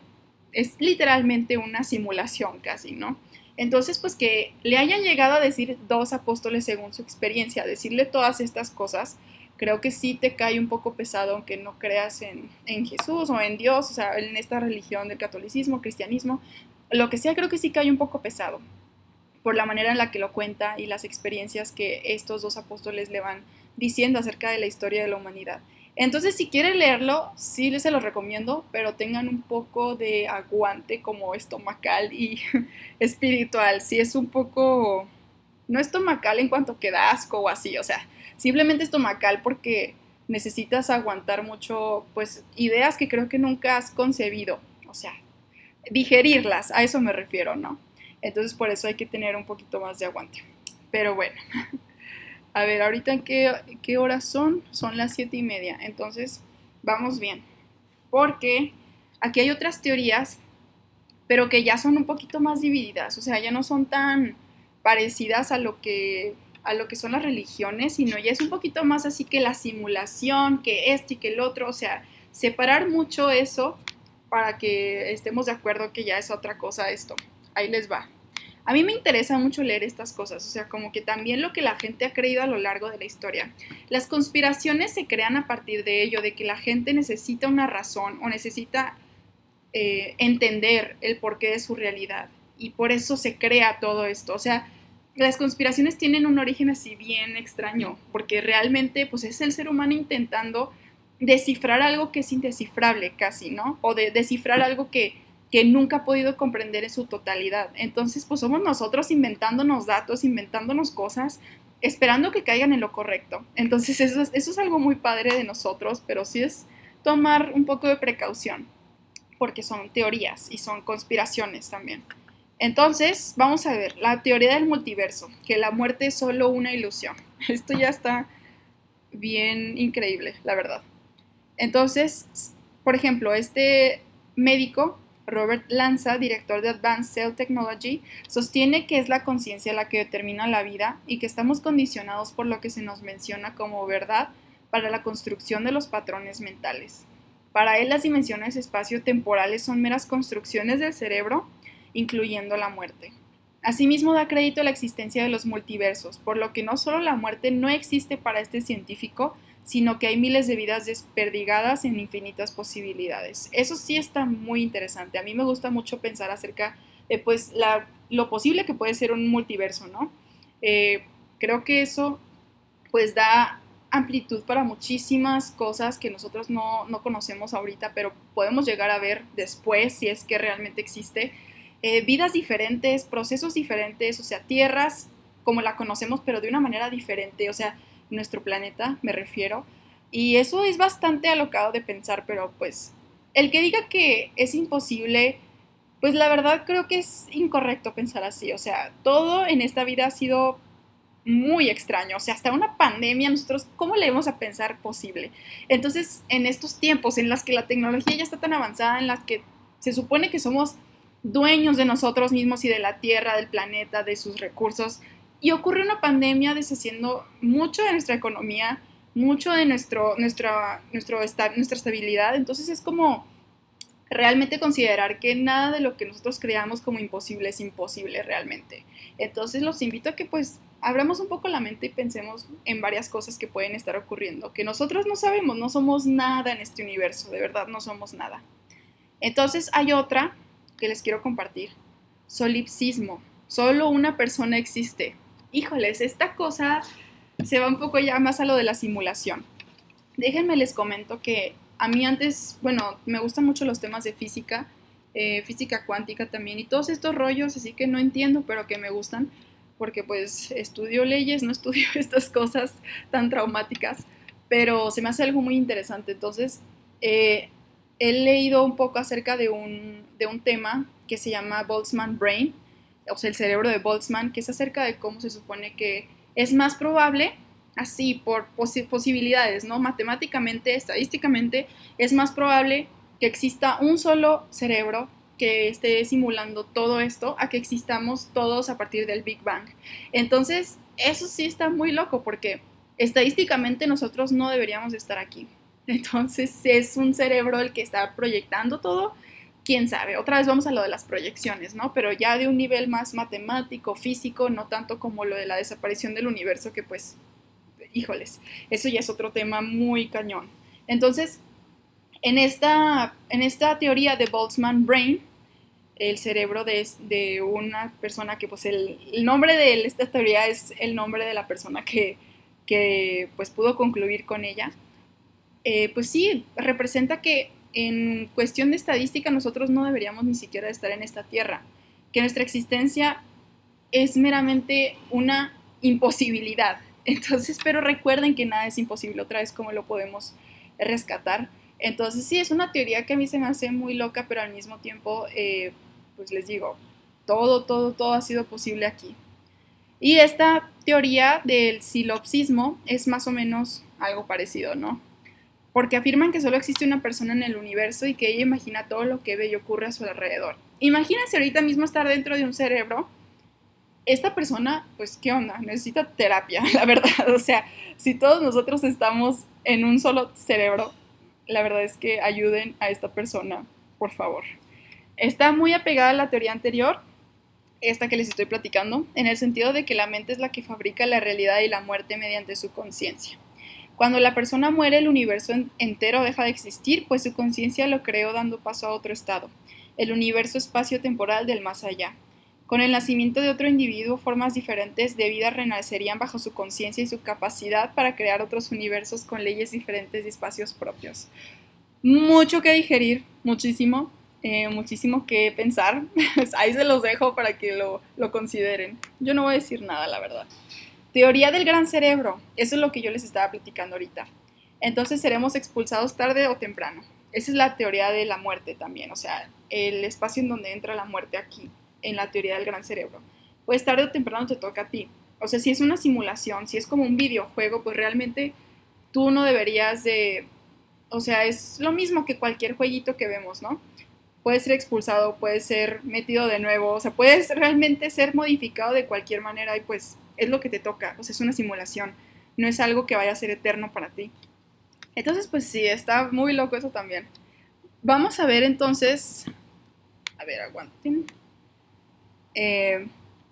es literalmente una simulación casi, ¿no? Entonces, pues que le hayan llegado a decir dos apóstoles según su experiencia, decirle todas estas cosas, creo que sí te cae un poco pesado aunque no creas en, en Jesús o en Dios, o sea, en esta religión del catolicismo, cristianismo, lo que sea creo que sí cae un poco pesado por la manera en la que lo cuenta y las experiencias que estos dos apóstoles le van diciendo acerca de la historia de la humanidad. Entonces, si quieren leerlo, sí les se los recomiendo, pero tengan un poco de aguante como estomacal y *laughs* espiritual. Si es un poco, no estomacal en cuanto que da asco o así, o sea, simplemente estomacal porque necesitas aguantar mucho, pues, ideas que creo que nunca has concebido. O sea, digerirlas, a eso me refiero, ¿no? Entonces por eso hay que tener un poquito más de aguante. Pero bueno, *laughs* a ver, ahorita en qué, qué horas son? Son las siete y media, entonces vamos bien. Porque aquí hay otras teorías, pero que ya son un poquito más divididas, o sea, ya no son tan parecidas a lo que a lo que son las religiones, sino ya es un poquito más así que la simulación, que esto y que el otro, o sea, separar mucho eso para que estemos de acuerdo que ya es otra cosa esto. Ahí les va. A mí me interesa mucho leer estas cosas, o sea, como que también lo que la gente ha creído a lo largo de la historia. Las conspiraciones se crean a partir de ello, de que la gente necesita una razón o necesita eh, entender el porqué de su realidad. Y por eso se crea todo esto. O sea, las conspiraciones tienen un origen así bien extraño, porque realmente pues es el ser humano intentando descifrar algo que es indescifrable casi, ¿no? O de descifrar algo que, que nunca ha podido comprender en su totalidad. Entonces, pues somos nosotros inventándonos datos, inventándonos cosas, esperando que caigan en lo correcto. Entonces, eso es, eso es algo muy padre de nosotros, pero sí es tomar un poco de precaución, porque son teorías y son conspiraciones también. Entonces, vamos a ver, la teoría del multiverso, que la muerte es solo una ilusión. *laughs* Esto ya está bien increíble, la verdad. Entonces, por ejemplo, este médico, Robert Lanza, director de Advanced Cell Technology, sostiene que es la conciencia la que determina la vida y que estamos condicionados por lo que se nos menciona como verdad para la construcción de los patrones mentales. Para él las dimensiones espacio-temporales son meras construcciones del cerebro incluyendo la muerte. Asimismo, da crédito a la existencia de los multiversos, por lo que no solo la muerte no existe para este científico, sino que hay miles de vidas desperdigadas en infinitas posibilidades. Eso sí está muy interesante. A mí me gusta mucho pensar acerca de pues, lo posible que puede ser un multiverso, ¿no? Eh, creo que eso pues da amplitud para muchísimas cosas que nosotros no, no conocemos ahorita, pero podemos llegar a ver después si es que realmente existe. Eh, vidas diferentes, procesos diferentes, o sea, tierras como la conocemos, pero de una manera diferente, o sea, nuestro planeta, me refiero. Y eso es bastante alocado de pensar, pero pues el que diga que es imposible, pues la verdad creo que es incorrecto pensar así. O sea, todo en esta vida ha sido muy extraño. O sea, hasta una pandemia, nosotros, ¿cómo le vamos a pensar posible? Entonces, en estos tiempos en los que la tecnología ya está tan avanzada, en las que se supone que somos dueños de nosotros mismos y de la Tierra, del planeta, de sus recursos. Y ocurre una pandemia deshaciendo mucho de nuestra economía, mucho de nuestro, nuestra, nuestro nuestra estabilidad. Entonces es como realmente considerar que nada de lo que nosotros creamos como imposible es imposible realmente. Entonces los invito a que pues abramos un poco la mente y pensemos en varias cosas que pueden estar ocurriendo, que nosotros no sabemos, no somos nada en este universo, de verdad no somos nada. Entonces hay otra que les quiero compartir. Solipsismo. Solo una persona existe. Híjoles, esta cosa se va un poco ya más a lo de la simulación. Déjenme les comento que a mí antes, bueno, me gustan mucho los temas de física, eh, física cuántica también y todos estos rollos, así que no entiendo, pero que me gustan, porque pues estudio leyes, no *laughs* estudio estas cosas tan traumáticas, pero se me hace algo muy interesante. Entonces, eh, he leído un poco acerca de un, tema que se llama Boltzmann Brain, o sea, el cerebro de Boltzmann, que es acerca de cómo se supone que es más probable, así por posibilidades, ¿no? Matemáticamente, estadísticamente, es más probable que exista un solo cerebro que esté simulando todo esto a que existamos todos a partir del Big Bang. Entonces, eso sí está muy loco porque estadísticamente nosotros no deberíamos estar aquí. Entonces es un cerebro el que está proyectando todo, quién sabe. Otra vez vamos a lo de las proyecciones, ¿no? Pero ya de un nivel más matemático, físico, no tanto como lo de la desaparición del universo, que pues, híjoles, eso ya es otro tema muy cañón. Entonces, en esta, en esta teoría de Boltzmann Brain, el cerebro de, de una persona que, pues, el, nombre de esta teoría es el nombre de la persona que, que pues, pudo concluir con ella eh, pues sí, representa que en cuestión de estadística nosotros no deberíamos ni siquiera estar en esta tierra, que nuestra existencia es meramente una imposibilidad. *laughs* Entonces, pero recuerden que nada es imposible, otra vez cómo lo podemos rescatar. Entonces, sí, es una teoría que a mí se me hace muy loca, pero al mismo tiempo, eh, pues les digo, todo, todo, todo ha sido posible aquí. Y esta teoría del silopsismo es más o menos algo parecido, ¿no? Porque afirman que solo existe una persona en el universo y que ella imagina todo lo que ve y ocurre a su alrededor. Imagínense ahorita mismo estar dentro de un cerebro. Esta persona, pues, ¿qué onda? Necesita terapia, *laughs* la verdad. O sea, si todos nosotros estamos en un solo cerebro, la verdad es que ayuden a esta persona, por favor. Está muy apegada a la teoría anterior, esta que les estoy platicando, en el sentido de que la mente es la que fabrica la realidad y la muerte mediante su conciencia. Cuando la persona muere, el universo entero deja de existir, pues su conciencia lo creó dando paso a otro estado, el universo espacio-temporal del más allá. Con el nacimiento de otro individuo, formas diferentes de vida renacerían bajo su conciencia y su capacidad para crear otros universos con leyes diferentes y espacios propios. Mucho que digerir, muchísimo, eh, muchísimo que pensar. *laughs* Ahí se los dejo para que lo, lo consideren. Yo no voy a decir nada, la verdad. Teoría del gran cerebro, eso es lo que yo les estaba platicando ahorita. entonces seremos expulsados tarde o temprano. Esa es la teoría de la muerte también, o sea, el espacio en donde entra la muerte aquí, en la teoría del gran cerebro. Pues tarde o temprano te toca a ti. O sea, si es una simulación, si es como un videojuego, pues realmente tú no deberías de... O sea, es lo mismo que cualquier jueguito que vemos, ¿no? Puedes ser expulsado, puedes ser metido de nuevo, o sea, puedes realmente ser modificado de cualquier manera y pues es lo que te toca, o sea, es una simulación, no es algo que vaya a ser eterno para ti. Entonces, pues sí, está muy loco eso también. Vamos a ver entonces, a ver, aguanten. Eh,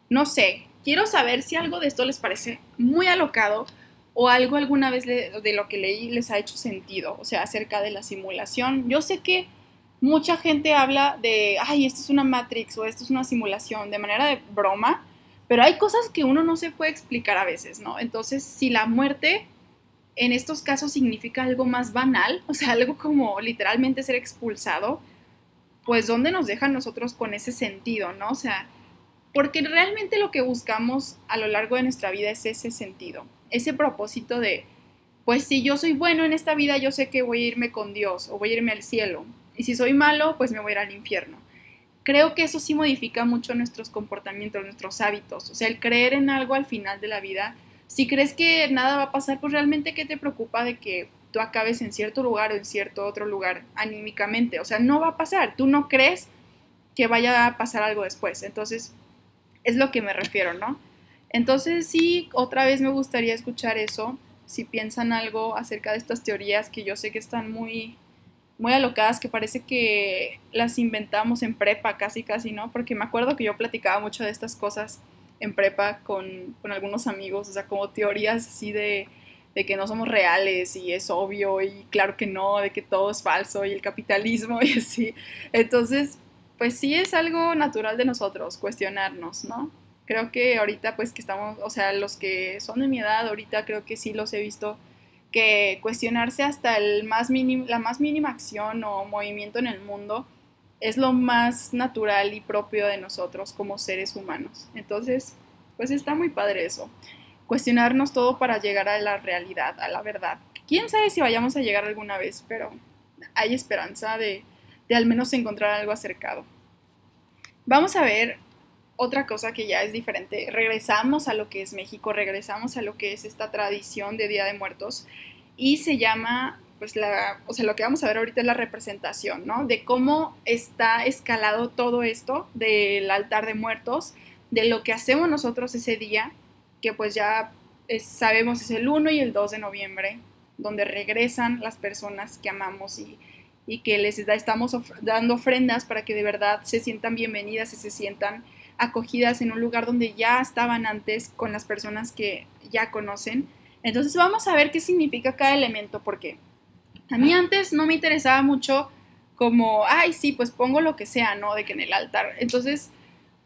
no sé, quiero saber si algo de esto les parece muy alocado o algo alguna vez de lo que leí les ha hecho sentido, o sea, acerca de la simulación. Yo sé que mucha gente habla de, ay, esto es una Matrix o esto es una simulación, de manera de broma, pero hay cosas que uno no se puede explicar a veces, ¿no? Entonces, si la muerte en estos casos significa algo más banal, *laughs* o sea, algo como literalmente ser expulsado, pues ¿dónde nos deja nosotros con ese sentido, ¿no? O sea, porque realmente lo que buscamos a lo largo de nuestra vida es ese sentido, ese propósito de, pues si yo soy bueno en esta vida, yo sé que voy a irme con Dios o voy a irme al cielo, y si soy malo, pues me voy a ir al infierno. Creo que eso sí modifica mucho nuestros comportamientos, nuestros hábitos, o sea, el creer en algo al final de la vida, si crees que nada va a pasar, pues realmente qué te preocupa de que tú acabes en cierto lugar o en cierto otro lugar anímicamente, o sea, no va a pasar, tú no crees que vaya a pasar algo después, entonces es lo que me refiero, ¿no? Entonces sí, otra vez me gustaría escuchar eso, si piensan algo acerca de estas teorías que yo sé que están muy, muy alocadas, que parece que las inventamos en prepa casi, casi, ¿no? Porque me acuerdo que yo platicaba mucho de estas cosas en prepa con, con algunos amigos, o sea, como teorías así de, de que no somos reales y es obvio y claro que no, de que todo es falso y el capitalismo *laughs* y así. Entonces, pues sí es algo natural de nosotros cuestionarnos, ¿no? Creo que ahorita pues que estamos, o sea, los que son de mi edad, ahorita creo que sí los he visto que cuestionarse hasta el más mínimo, la más mínima acción o movimiento en el mundo es lo más natural y propio de nosotros como seres humanos. Entonces, pues está muy padre eso. Cuestionarnos todo para llegar a la realidad, a la verdad. Quién sabe si vayamos a llegar alguna vez, pero hay esperanza de de al menos encontrar algo acercado. Vamos a ver otra cosa que ya es diferente. Regresamos a lo que es México, regresamos a lo que es esta tradición de Día de Muertos y se llama, pues la, o sea, lo que vamos a ver ahorita es la representación, ¿no? De cómo está escalado todo esto del altar de muertos, de lo que hacemos nosotros ese día, que pues ya sabemos es el 1 y el 2 de noviembre, donde regresan las personas que amamos y y que les estamos dando ofrendas para que de verdad se sientan bienvenidas y se sientan acogidas en un lugar donde ya estaban antes con las personas que ya conocen. Entonces vamos a ver qué significa cada elemento, porque a mí antes no me interesaba mucho como, ay, sí, pues pongo lo que sea, ¿no? De que en el altar. Entonces,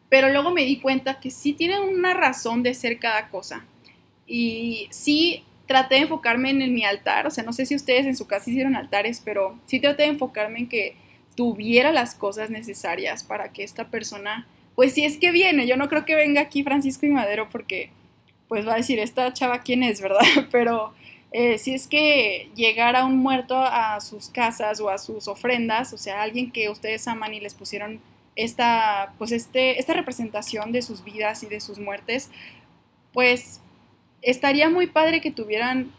pero luego me di cuenta que sí tiene una razón de ser cada cosa. Y sí traté de enfocarme en, mi altar, o sea, no sé si ustedes en su casa hicieron altares, pero sí traté de enfocarme en que tuviera las cosas necesarias para que esta persona, pues si es que viene, yo no creo que venga aquí Francisco y Madero porque pues va a decir, esta chava quién es, *laughs* ¿verdad? Pero eh, si es que llegara un muerto a sus casas o a sus ofrendas, o sea, alguien que ustedes aman y les pusieron esta, pues este, esta representación de sus vidas y de sus muertes, pues estaría muy padre que tuvieran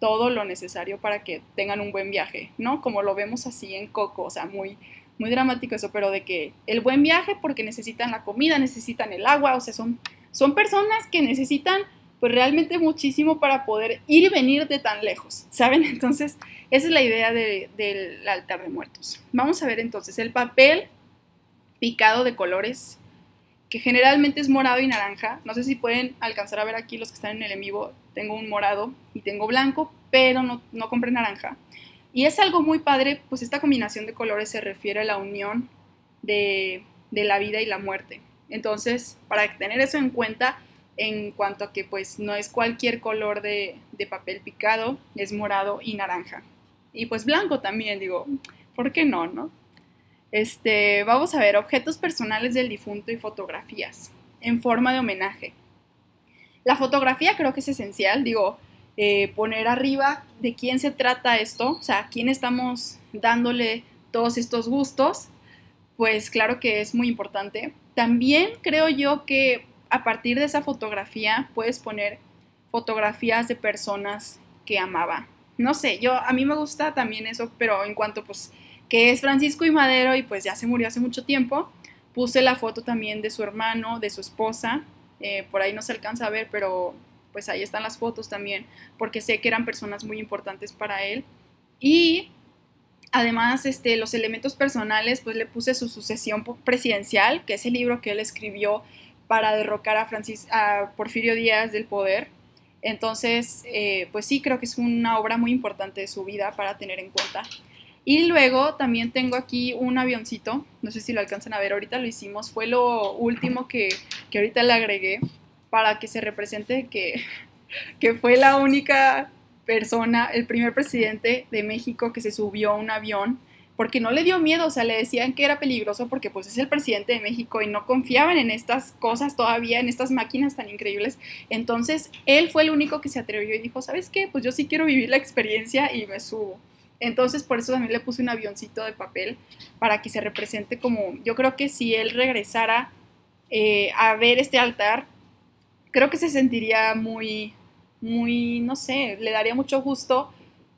todo lo necesario para que tengan un buen viaje, ¿no? Como lo vemos así en Coco, o sea, muy, muy dramático eso, pero de que el buen viaje porque necesitan la comida, necesitan el agua, o sea, son, son personas que necesitan pues realmente muchísimo para poder ir y venir de tan lejos, ¿saben? *laughs* Entonces, esa es la idea del altar de muertos. Vamos a ver entonces el papel picado de colores que generalmente es morado y naranja. No sé si pueden alcanzar a ver aquí los que están en el en vivo. Tengo un morado y tengo blanco, pero no, no compré naranja. Y es algo muy padre, pues esta combinación de colores se refiere a la unión de, la vida y la muerte. Entonces, para tener eso en cuenta, en cuanto a que pues no es cualquier color de, de papel picado, es morado y naranja. Y pues blanco también, digo, ¿por qué no, no? Este, vamos a ver objetos personales del difunto y fotografías en forma de homenaje. La fotografía creo que es esencial, digo, eh, poner arriba de quién se trata esto, o sea, quién estamos dándole todos estos gustos, pues claro que es muy importante. También creo yo que a partir de esa fotografía puedes poner fotografías de personas que amaba. No sé, yo a mí me gusta también eso, pero en cuanto pues que es Francisco y Madero y pues ya se murió hace mucho tiempo, puse la foto también de su hermano, de su esposa, eh, por ahí no se alcanza a ver, pero pues ahí están las fotos también, porque sé que eran personas muy importantes para él. Y además, este, los elementos personales, pues le puse su sucesión presidencial, que es el libro que él escribió para derrocar a, Francis, a Porfirio Díaz del poder. Entonces, eh, pues sí, creo que es una obra muy importante de su vida para tener en cuenta. Y luego también tengo aquí un avioncito, no sé si lo alcanzan a ver, ahorita lo hicimos, fue lo último que, que ahorita le agregué para que se represente que, que fue la única persona, el primer presidente de México que se subió a un avión porque no le dio miedo, o sea, le decían que era peligroso porque pues es el presidente de México y no confiaban en estas cosas todavía, en estas máquinas tan increíbles. Entonces, él fue el único que se atrevió y dijo, ¿sabes qué? Pues yo sí quiero vivir la experiencia y me subo. Entonces, por eso también le puse un avioncito de papel para que se represente como, yo creo que si él regresara eh, a ver este altar, creo que se sentiría muy, muy, no sé, le daría mucho gusto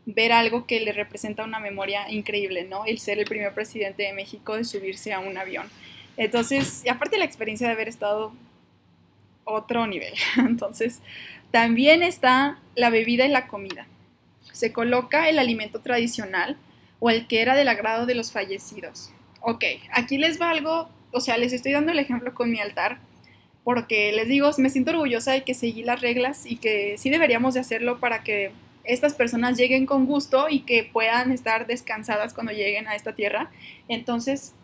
ver algo que le representa una memoria increíble, ¿no? El ser el primer presidente de México de subirse a un avión. Entonces, y aparte la experiencia de haber estado otro nivel. *laughs* Entonces, también está la bebida y la comida. Se coloca el alimento tradicional o el que era del agrado de los fallecidos. Ok, aquí les va algo, o sea, les estoy dando el ejemplo con mi altar, porque les digo, me siento orgullosa de que seguí las reglas y que sí deberíamos de hacerlo para que estas personas lleguen con gusto y que puedan estar descansadas cuando lleguen a esta tierra. Entonces,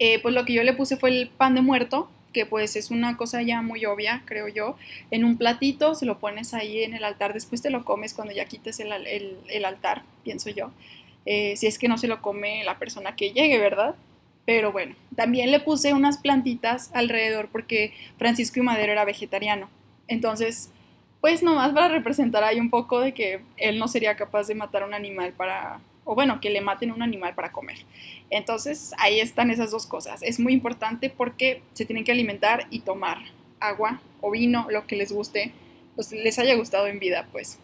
eh, pues lo que yo le puse fue el pan de muerto, que pues es una cosa ya muy obvia, creo yo, en un platito, se lo pones ahí en el altar, después te lo comes cuando ya quites el, altar, pienso yo, eh, si es que no se lo come la persona que llegue, ¿verdad? Pero bueno, también le puse unas plantitas alrededor porque Francisco y Madero era vegetariano. Entonces, pues nomás para representar ahí un poco de que él no sería capaz de matar un animal para, o bueno, que le maten un animal para comer. Entonces ahí están esas dos cosas. Es muy importante porque se tienen que alimentar y tomar agua o vino, lo que les guste, pues les haya gustado en vida, pues.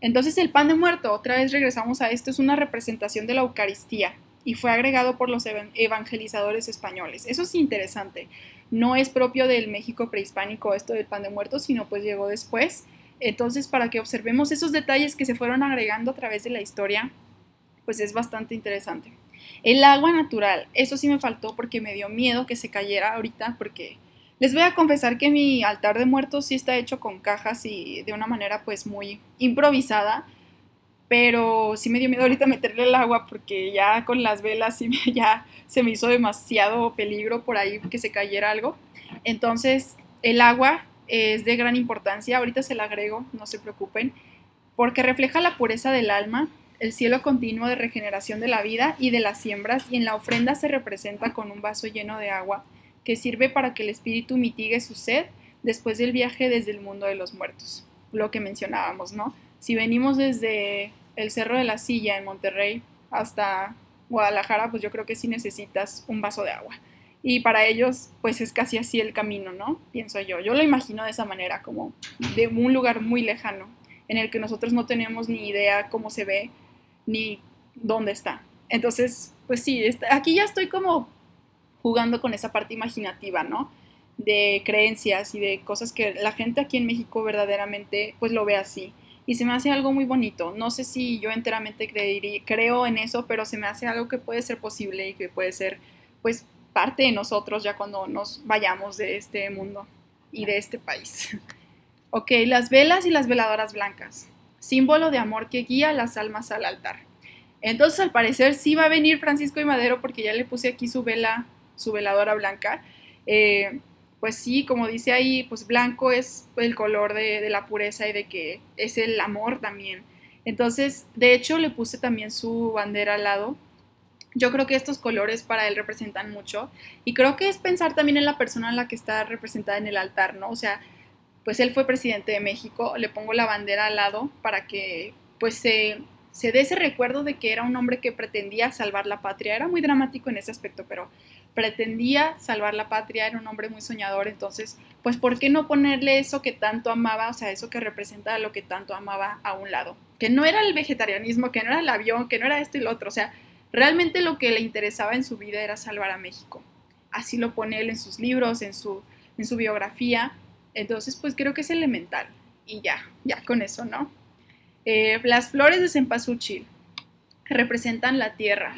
Entonces el pan de muerto, otra vez regresamos a esto, es una representación de la Eucaristía y fue agregado por los evangelizadores españoles. Eso es interesante no es propio del México prehispánico esto del pan de muertos, sino pues llegó después. Entonces, para que observemos esos detalles que se fueron agregando a través de la historia, pues es bastante interesante. El agua natural, eso sí me faltó porque me dio miedo que se cayera ahorita, porque les voy a confesar que mi altar de muertos sí está hecho con cajas y de una manera pues muy improvisada, pero sí me dio miedo ahorita meterle el agua porque ya con las velas sí *laughs* ya se me hizo demasiado peligro por ahí que se cayera algo. Entonces, el agua es de gran importancia, ahorita se la agrego, no se preocupen, porque refleja la pureza del alma, el cielo continuo de regeneración de la vida y de las siembras, y en la ofrenda se representa con un vaso lleno de agua que sirve para que el espíritu mitigue su sed después del viaje desde el mundo de los muertos, lo que mencionábamos, ¿no? Si venimos desde el Cerro de la Silla en Monterrey hasta Guadalajara, pues yo creo que sí necesitas un vaso de agua. Y para ellos, pues es casi así el camino, ¿no? Pienso yo. Yo lo imagino de esa manera, como de un lugar muy lejano, en el que nosotros no tenemos ni idea cómo se ve, ni dónde está. Entonces, pues sí, aquí ya estoy como jugando con esa parte imaginativa, ¿no? De creencias y de cosas que la gente aquí en México verdaderamente, pues lo ve así y se me hace algo muy bonito. No sé si yo enteramente creo en eso, pero se me hace algo que puede ser posible y que puede ser pues parte de nosotros ya cuando nos vayamos de este mundo y de este país. *laughs* ok, las velas y las veladoras blancas, símbolo de amor que guía las almas al altar. Entonces al parecer sí va a venir Francisco y Madero porque ya le puse aquí su vela, su veladora blanca. Eh, pues sí, como dice ahí, pues blanco es el color de, la pureza y de que es el amor también. Entonces, de hecho, le puse también su bandera al lado. Yo creo que estos colores para él representan mucho y creo que es pensar también en la persona en la que está representada en el altar, ¿no? O sea, pues él fue presidente de México, le pongo la bandera al lado para que pues se, se dé ese recuerdo de que era un hombre que pretendía salvar la patria. Era muy dramático en ese aspecto, pero pretendía salvar la patria, era un hombre muy soñador, entonces, pues, ¿por qué no ponerle eso que tanto amaba, o sea, eso que representa lo que tanto amaba a un lado? Que no era el vegetarianismo, que no era el avión, que no era esto y lo otro, o sea, realmente lo que le interesaba en su vida era salvar a México. Así lo pone él en sus libros, en su, en su biografía, entonces, pues creo que es elemental. Y ya, ya con eso, ¿no? Eh, las flores de cempasúchil representan la tierra,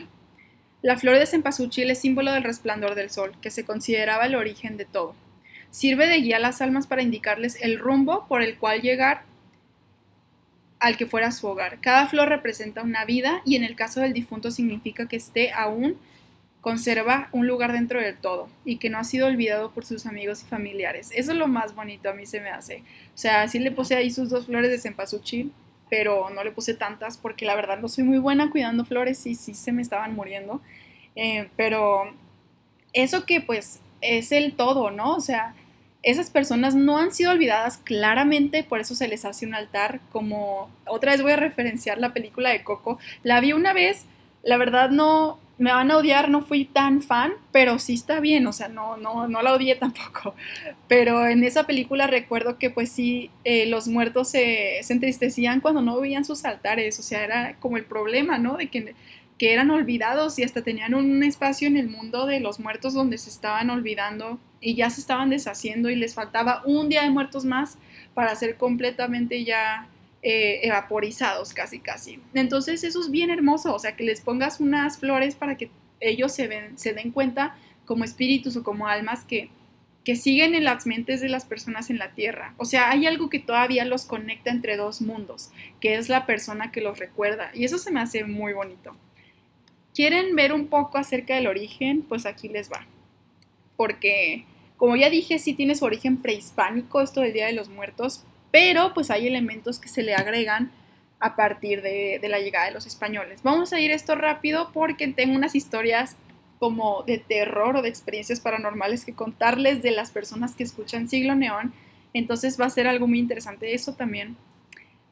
la flor de cempasúchil es símbolo del resplandor del sol, que se consideraba el origen de todo. Sirve de guía a las almas para indicarles el rumbo por el cual llegar al que fuera su hogar. Cada flor representa una vida y en el caso del difunto significa que esté aún conserva un lugar dentro del todo y que no ha sido olvidado por sus amigos y familiares. Eso es lo más bonito a mí se me hace. O sea, sí le puse ahí sus dos flores de cempasúchil, pero no le puse tantas porque la verdad no soy muy buena cuidando flores y sí se me estaban muriendo. Eh, pero eso que pues es el todo, ¿no? O sea, esas personas no han sido olvidadas claramente, por eso se les hace un altar, como otra vez voy a referenciar la película de Coco. La vi una vez, la verdad no, me van a odiar, no fui tan fan, pero sí está bien, o sea, no, no, no la odié *laughs* tampoco. Pero en esa película recuerdo que pues sí, eh, los muertos se, se, entristecían cuando no veían sus altares, o sea, era como el problema, ¿no? De que, que eran olvidados y hasta tenían un espacio en el mundo de los muertos donde se estaban olvidando y ya se estaban deshaciendo y les faltaba un día de muertos más para ser completamente ya eh, evaporizados casi casi. Entonces eso es bien hermoso, o sea, que les pongas unas flores para que ellos se, ven, se den cuenta como espíritus o como almas que, que siguen en las mentes de las personas en la tierra. O sea, hay algo que todavía los conecta entre dos mundos, que es la persona que los recuerda. Y eso se me hace muy bonito. ¿Quieren ver un poco acerca del origen? Pues aquí les va. Porque, como ya dije, sí tiene su origen prehispánico esto del Día de los Muertos, pero pues hay elementos que se le agregan a partir de, la llegada de los españoles. Vamos a ir esto rápido porque tengo unas historias como de terror o de experiencias paranormales que contarles de las personas que escuchan Siglo Neón. Entonces va a ser algo muy interesante eso también.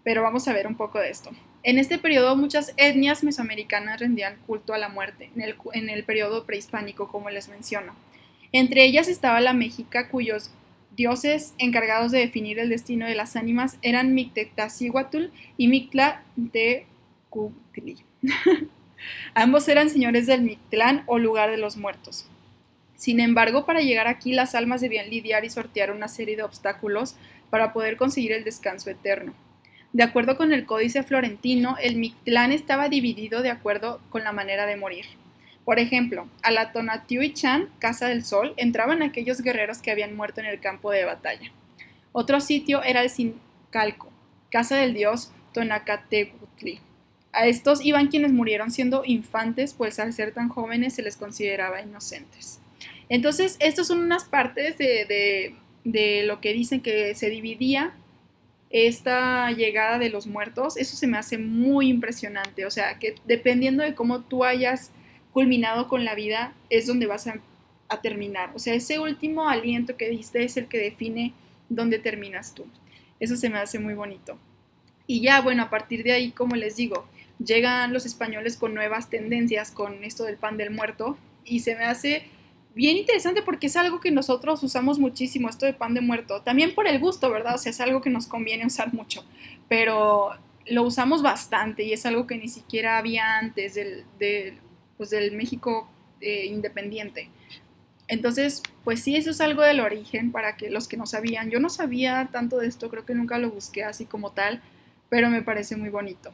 Pero vamos a ver un poco de esto. En este periodo muchas etnias mesoamericanas rendían culto a la muerte, en el, en periodo prehispánico, como les menciono. Entre ellas estaba la Méxica, cuyos dioses encargados de definir el destino de las ánimas eran Mictectacihuatl y Mictla de Cutli. *laughs* Ambos eran señores del Mictlán o lugar de los muertos. Sin embargo, para llegar aquí las almas debían lidiar y sortear una serie de obstáculos para poder conseguir el descanso eterno. De acuerdo con el códice florentino, el Mictlán estaba dividido de acuerdo con la manera de morir. Por ejemplo, a la Tonatiuh-Chan, Casa del Sol, entraban aquellos guerreros que habían muerto en el campo de batalla. Otro sitio era el Sincalco, casa del dios Tonacatecutli. A estos iban quienes murieron siendo infantes, pues al ser tan jóvenes se les consideraba inocentes. Entonces, estas son unas partes de, de lo que dicen que se dividía esta llegada de los muertos. Eso se me hace muy impresionante. O sea, que dependiendo de cómo tú hayas culminado con la vida es donde vas a, terminar. O sea, ese último aliento que diste es el que define dónde terminas tú. Eso se me hace muy bonito. Y ya, bueno, a partir de ahí, como les digo, llegan los españoles con nuevas tendencias con esto del pan del muerto y se me hace bien interesante porque es algo que nosotros usamos muchísimo, esto de pan de muerto, también por el gusto, ¿verdad? O sea, es algo que nos conviene usar mucho, pero lo usamos bastante y es algo que ni siquiera había antes del, del pues del México eh, independiente. Entonces, pues sí, eso es algo del origen para que los que no sabían, yo no sabía tanto de esto, creo que nunca lo busqué así como tal, pero me parece muy bonito.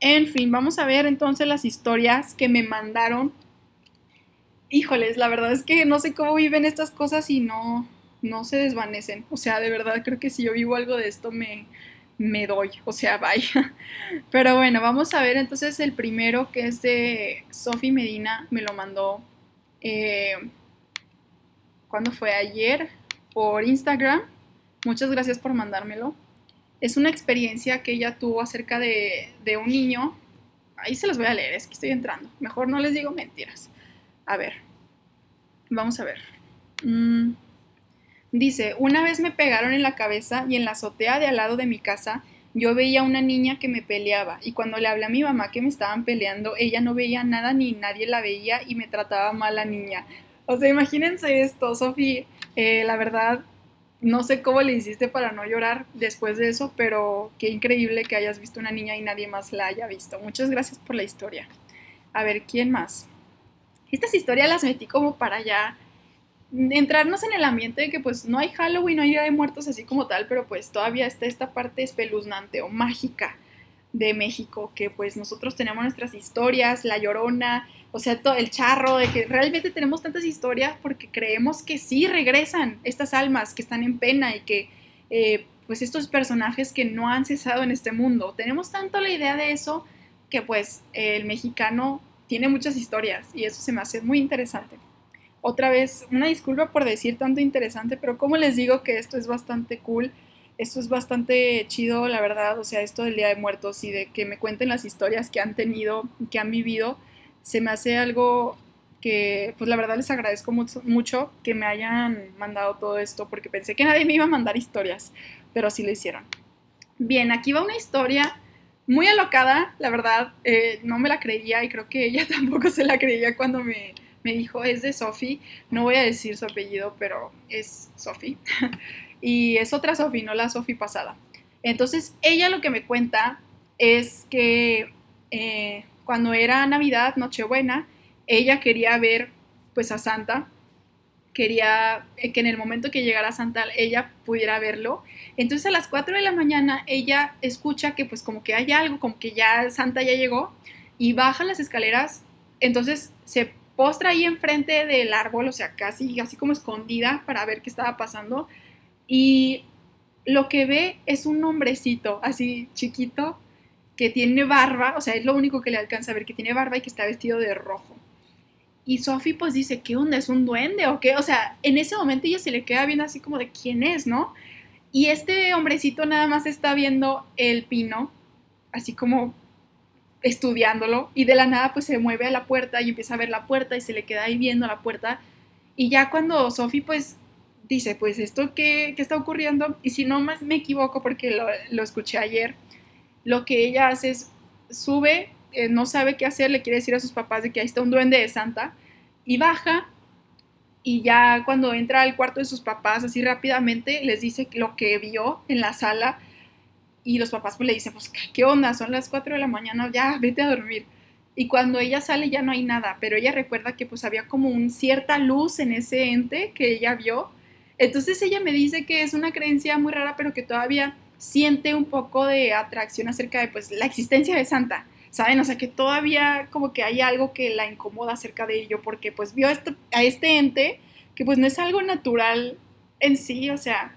En fin, vamos a ver entonces las historias que me mandaron. Híjoles, la verdad es que no sé cómo viven estas cosas y no, no se desvanecen. O sea, de verdad creo que si yo vivo algo de esto me, me doy, o sea, vaya. *laughs* Pero bueno, vamos a ver entonces el primero que es de Sofi Medina, me lo mandó, eh, ¿cuándo fue? Ayer por Instagram. Muchas gracias por mandármelo. Es una experiencia que ella tuvo acerca de, un niño. Ahí se los voy a leer, es que estoy entrando. Mejor no les digo mentiras. A ver, vamos a ver. Mm, Dice, una vez me pegaron en la cabeza y en la azotea de al lado de mi casa yo veía a una niña que me peleaba y cuando le hablé a mi mamá que me estaban peleando, ella no veía nada ni nadie la veía y me trataba mal la niña. O sea, imagínense esto, Sofi, eh, la verdad, no sé cómo le hiciste para no llorar después de eso, pero qué increíble que hayas visto una niña y nadie más la haya visto. Muchas gracias por la historia. A ver, ¿quién más? Estas historias las metí como para ya entrarnos en el ambiente de que pues no hay Halloween, no hay Día de Muertos así como tal, pero pues todavía está esta parte espeluznante o mágica de México, que pues nosotros tenemos nuestras historias, La Llorona, o sea, todo el charro, de que realmente tenemos tantas historias porque creemos que sí regresan estas almas que están en pena y que eh, pues estos personajes que no han cesado en este mundo. Tenemos tanto la idea de eso que pues el mexicano tiene muchas historias y eso se me hace muy interesante. Otra vez, una disculpa por decir tanto interesante, pero como les digo que esto es bastante cool, esto es bastante chido, la verdad, o sea, esto del Día de Muertos y de que me cuenten las historias que han tenido, que han vivido, se me hace algo que, pues la verdad les agradezco mucho, mucho que me hayan mandado todo esto, porque pensé que nadie me iba a mandar historias, pero sí lo hicieron. Bien, aquí va una historia muy alocada, la verdad, eh, no me la creía y creo que ella *laughs* tampoco se la creía cuando me, me dijo, es de Sophie, no voy a decir su apellido, pero es Sophie. *laughs* y es otra Sophie, no la Sophie pasada. Entonces, ella lo que me cuenta es que eh, cuando era Navidad, Nochebuena, ella quería ver pues a Santa, quería eh, que en el momento que llegara Santa ella pudiera verlo. Entonces a las 4 de la mañana ella escucha que pues como que hay algo, como que ya Santa ya llegó y baja las escaleras, entonces se postra ahí enfrente del árbol, o sea, casi así como escondida para ver qué estaba pasando. Y lo que ve es un hombrecito así chiquito que tiene barba, o sea, es lo único que le alcanza a ver, que tiene barba y que está vestido de rojo. Y Sophie pues dice, ¿qué onda? ¿Es un duende o qué? O sea, en ese momento ella se le queda viendo así como de quién es, ¿no? Y este hombrecito nada más está viendo el pino, así como estudiándolo y de la nada pues se mueve a la puerta y empieza a ver la puerta y se le queda ahí viendo la puerta. Y ya cuando Sophie pues dice pues esto qué, está ocurriendo y si no más me equivoco porque lo, escuché ayer lo que ella hace es sube eh, no sabe qué hacer le quiere decir a sus papás de que ahí está un duende de Santa y baja. Y ya cuando entra al cuarto de sus papás así rápidamente les dice lo que vio en la sala y los papás pues le dicen, pues, ¿qué onda? Son las 4 de la mañana, ya, vete a dormir. Y cuando ella sale ya no hay nada, pero ella recuerda que pues había como un cierta luz en ese ente que ella vio. Entonces ella me dice que es una creencia muy rara, pero que todavía siente un poco de atracción acerca de pues la existencia de Santa, ¿saben? O sea, que todavía como que hay algo que la incomoda acerca de ello, porque pues vio a este, a este ente que pues no es algo natural en sí, o sea,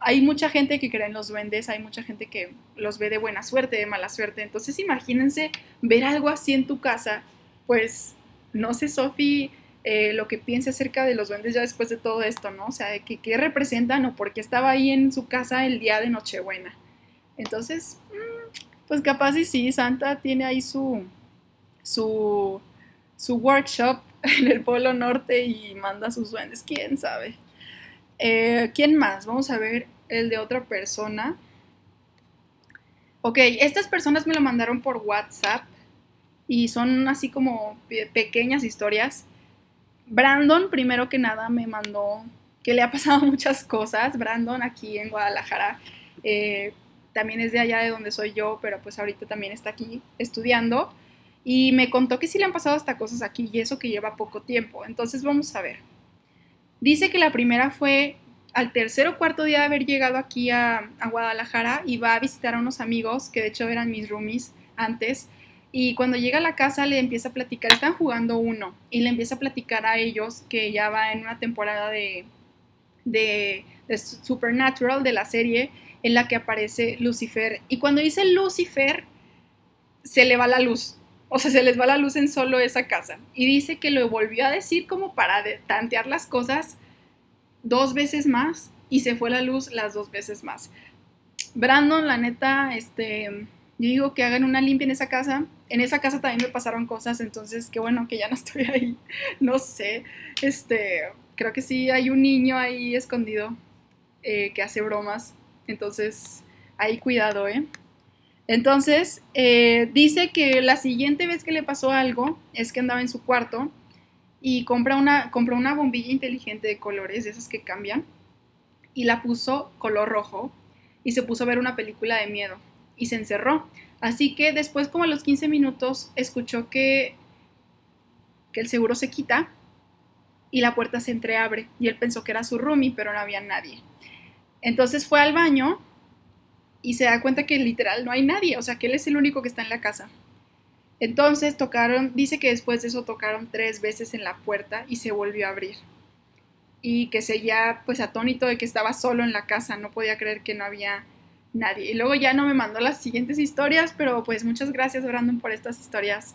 hay mucha gente que cree en los duendes, hay mucha gente que los ve de buena suerte, de mala suerte. Entonces imagínense ver algo así en tu casa, pues no sé, Sofi, eh, lo que piense acerca de los duendes ya después de todo esto, ¿no? O sea, qué representan o por qué estaba ahí en su casa el día de Nochebuena. Entonces, mm, pues capaz y sí, Santa tiene ahí su, su, su workshop *laughs* en el Polo Norte y manda sus duendes, quién sabe. Eh, ¿Quién más? Vamos a ver el de otra persona. Ok, estas personas me lo mandaron por WhatsApp y son así como pequeñas historias. Brandon, primero que nada, me mandó que le ha pasado *laughs* muchas cosas. Brandon aquí en Guadalajara eh, también es de allá de donde soy yo, pero pues ahorita también está aquí estudiando. Y me contó que sí le han pasado hasta cosas aquí y eso que lleva poco tiempo. Entonces vamos a ver. Dice que la primera fue al tercer o cuarto día de haber llegado aquí a, Guadalajara y va a visitar a unos amigos que de hecho eran mis roomies antes. Y cuando llega a la casa le empieza a platicar, están jugando uno, y le empieza a platicar a ellos que ya va en una temporada de, de, de Supernatural, de la serie, en la que aparece Lucifer. Y cuando dice Lucifer, se le va la luz. O sea, se les va la luz en solo esa casa. Y dice que lo volvió a decir como para tantear las cosas dos veces más y se fue la luz las dos veces más. Brandon, la neta, este, yo digo que hagan una limpia en esa casa. En esa casa también me pasaron cosas, entonces qué bueno que ya no *laughs* estoy ahí. No sé, este, creo que sí hay un niño ahí escondido eh, que hace bromas. Entonces, ahí cuidado, ¿eh? Entonces, eh, dice que la siguiente vez que le pasó algo es que andaba en su cuarto y compra una, compró una bombilla inteligente de colores, de esas que cambian, y la puso color rojo y se puso a ver una película de miedo y se encerró. Así que después, como a los 15 minutos, escuchó que, que el seguro se quita y la puerta se entreabre y él pensó que era su roomie, pero no había nadie. Entonces fue al baño y se da cuenta que literal no hay nadie, o sea que él es el único que está en la casa. Entonces tocaron, dice que después de eso tocaron tres veces en la puerta y se volvió a abrir. Y que seguía pues atónito de que estaba solo en la casa, no podía creer que no había nadie. Y luego ya no me mandó las siguientes historias, pero pues muchas gracias Brandon por estas historias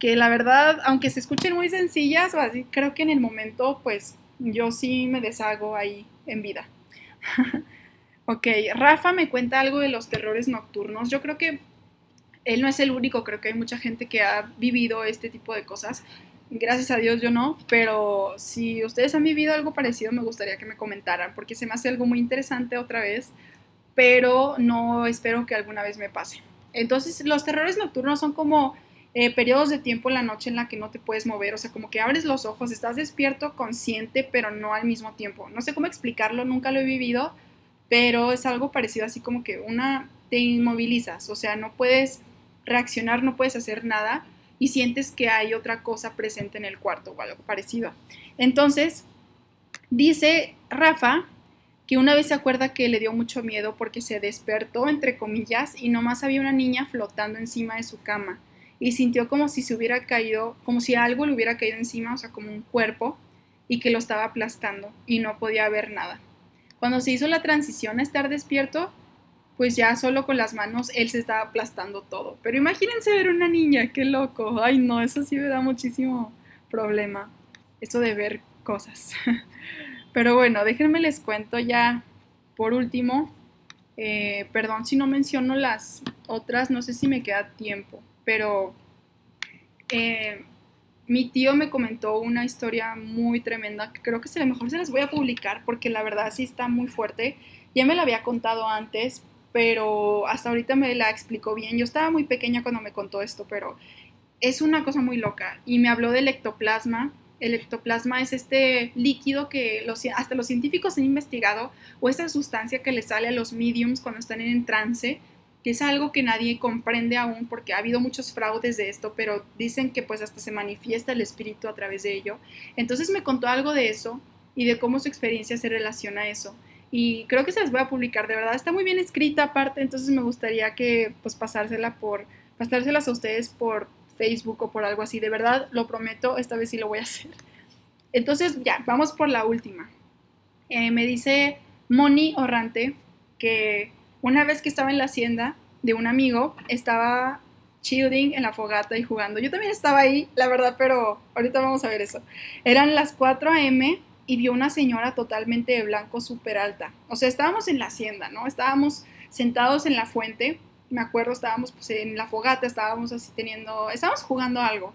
que la verdad, aunque se escuchen muy sencillas, creo que en el momento pues yo sí me deshago ahí en vida. *laughs* Ok, Rafa me cuenta algo de los terrores nocturnos. Yo creo que él no es el único, creo que hay mucha gente que ha vivido este tipo de cosas. Gracias a Dios yo no, pero si ustedes han vivido algo parecido me gustaría que me comentaran, porque se me hace algo muy interesante otra vez, pero no espero que alguna vez me pase. Entonces los terrores nocturnos son como eh, periodos de tiempo en la noche en la que no te puedes mover, o sea, como que abres los ojos, estás despierto, consciente, pero no al mismo tiempo. No sé cómo explicarlo, nunca lo he vivido, pero es algo parecido así como que una, te inmovilizas, o sea, no puedes reaccionar, no puedes hacer nada y sientes que hay otra cosa presente en el cuarto o algo parecido. Entonces, dice Rafa que una vez se acuerda que le dio mucho miedo porque se despertó, entre comillas, y nomás había una niña flotando encima de su cama y sintió como si se hubiera caído, como si algo le hubiera caído encima, o sea, como un cuerpo, y que lo estaba aplastando y no podía ver nada. Cuando se hizo la transición a estar despierto, pues ya solo con las manos él se estaba aplastando todo. Pero imagínense ver una niña, qué loco. Ay, no, eso sí me da muchísimo problema. Eso de ver cosas. *laughs* Pero bueno, déjenme les cuento ya por último. Eh, perdón si no menciono las otras, no sé si me queda tiempo, pero eh, mi tío me comentó una historia muy tremenda que creo que a mejor se las voy a publicar porque la verdad sí está muy fuerte. Ya me la había contado antes, pero hasta ahorita me la explicó bien. Yo estaba muy pequeña cuando me contó esto, pero es una cosa muy loca. Y me habló del ectoplasma. El ectoplasma es este líquido que hasta los científicos han investigado o esa sustancia que le sale a los mediums cuando están en trance que es algo que nadie comprende aún porque ha habido muchos fraudes de esto, pero dicen que pues hasta se manifiesta el espíritu a través de ello. Entonces me contó algo de eso y de cómo su experiencia se relaciona a eso. Y creo que se las voy a publicar, de verdad está muy bien escrita aparte, entonces me gustaría que pues pasársela por pasárselas a ustedes por Facebook o por algo así, de verdad lo prometo, esta vez sí lo voy a hacer. Entonces ya, vamos por la última. Eh, me dice Moni Orrante que una vez que estaba en la hacienda de un amigo, estaba chilling en la fogata y jugando. Yo también estaba ahí, la verdad, pero ahorita vamos a ver eso. Eran las 4 a.m. y vio una señora totalmente de blanco súper alta. O sea, estábamos en la hacienda, ¿no? Estábamos sentados en la fuente, me acuerdo, estábamos pues, en la fogata, estábamos así teniendo, estábamos jugando algo.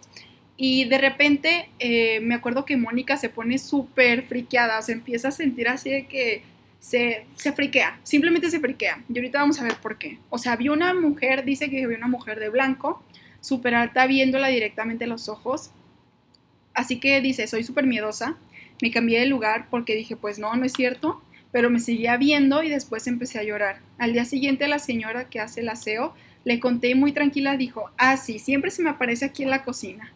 Y de repente eh, me acuerdo que Mónica se pone súper friqueada, se empieza a sentir así de que se, se friquea, simplemente se friquea. Y ahorita vamos a ver por qué. O sea, vio una mujer, dice que vio una mujer de blanco, súper alta, viéndola directamente a los ojos. Así que dice, soy súper miedosa. Me cambié de lugar porque dije, pues no, no es cierto. Pero me seguía viendo y después empecé a llorar. Al día siguiente la señora que hace el aseo le conté muy tranquila, dijo, ah, sí, siempre se me aparece aquí en la cocina.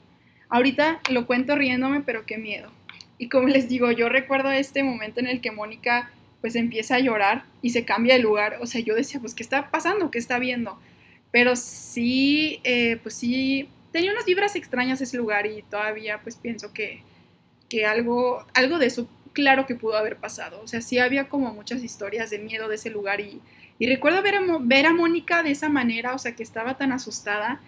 Ahorita lo cuento riéndome, pero qué miedo. Y como les digo, yo recuerdo este momento en el que Mónica pues empieza a llorar y se cambia de lugar. O sea, yo decía, pues, ¿qué está pasando? ¿Qué está viendo? Pero sí, eh, pues sí, tenía unas vibras extrañas ese lugar y todavía pues pienso que, que algo, algo de eso claro que pudo haber pasado. O sea, sí había como muchas historias de miedo de ese lugar y, y recuerdo ver a, ver a Mónica de esa manera, o sea, que estaba tan asustada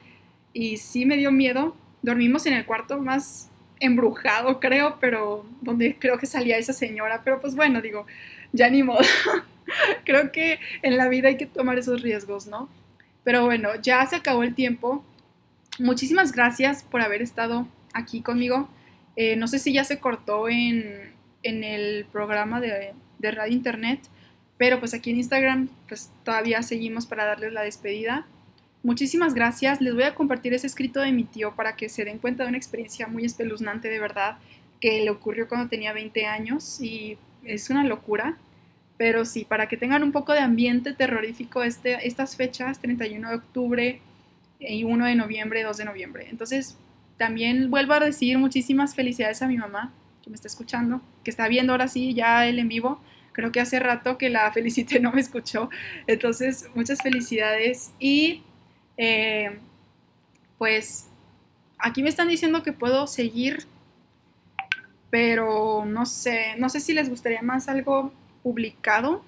y sí me dio miedo. Dormimos en el cuarto más embrujado, creo, pero donde creo que salía esa señora, pero pues bueno, digo, ya ni modo. *laughs* Creo que en la vida hay que tomar esos riesgos, ¿no? Pero bueno, ya se acabó el tiempo. Muchísimas gracias por haber estado aquí conmigo. Eh, no sé si ya se cortó en, el programa de, de Radio Internet, Pero pues aquí en Instagram pues todavía seguimos para darles la despedida. Muchísimas gracias. Les voy a compartir ese escrito de mi tío para que se den cuenta de una experiencia muy espeluznante de verdad que le ocurrió cuando tenía 20 años y es una locura. Pero sí, para que tengan un poco de ambiente terrorífico este, estas fechas, 31 de octubre y 1 de noviembre, 2 de noviembre. Entonces, también vuelvo a decir muchísimas felicidades a mi mamá que me está escuchando, que está viendo ahora sí ya él en vivo. Creo que hace rato que la *laughs* felicité no me escuchó. Entonces, muchas felicidades. Y eh, pues aquí me están diciendo que puedo seguir, pero no sé, no sé si les gustaría más algo publicado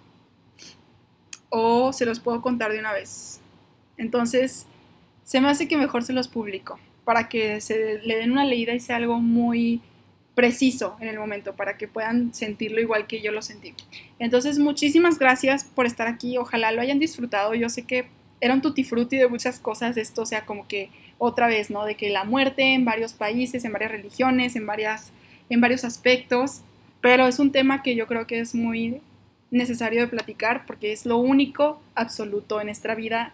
o se los puedo contar de una vez. Entonces, se me hace que mejor se los publico para que se le den una leída y sea algo muy preciso en el momento para que puedan sentirlo igual que yo lo sentí. Entonces, muchísimas gracias por estar aquí. Ojalá lo hayan disfrutado. Yo sé que era un tutti frutti de muchas cosas esto, sea, como que otra vez, ¿no? De que la muerte en varios países, en varias religiones, en, varias, en varios aspectos, pero es un tema que yo creo que es muy necesario de platicar porque es lo único absoluto en nuestra vida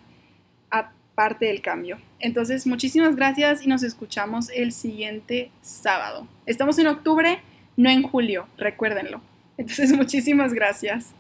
aparte del cambio. Entonces, muchísimas gracias y nos escuchamos el siguiente sábado. Estamos en octubre, no en julio, recuérdenlo. Entonces, *laughs* muchísimas gracias.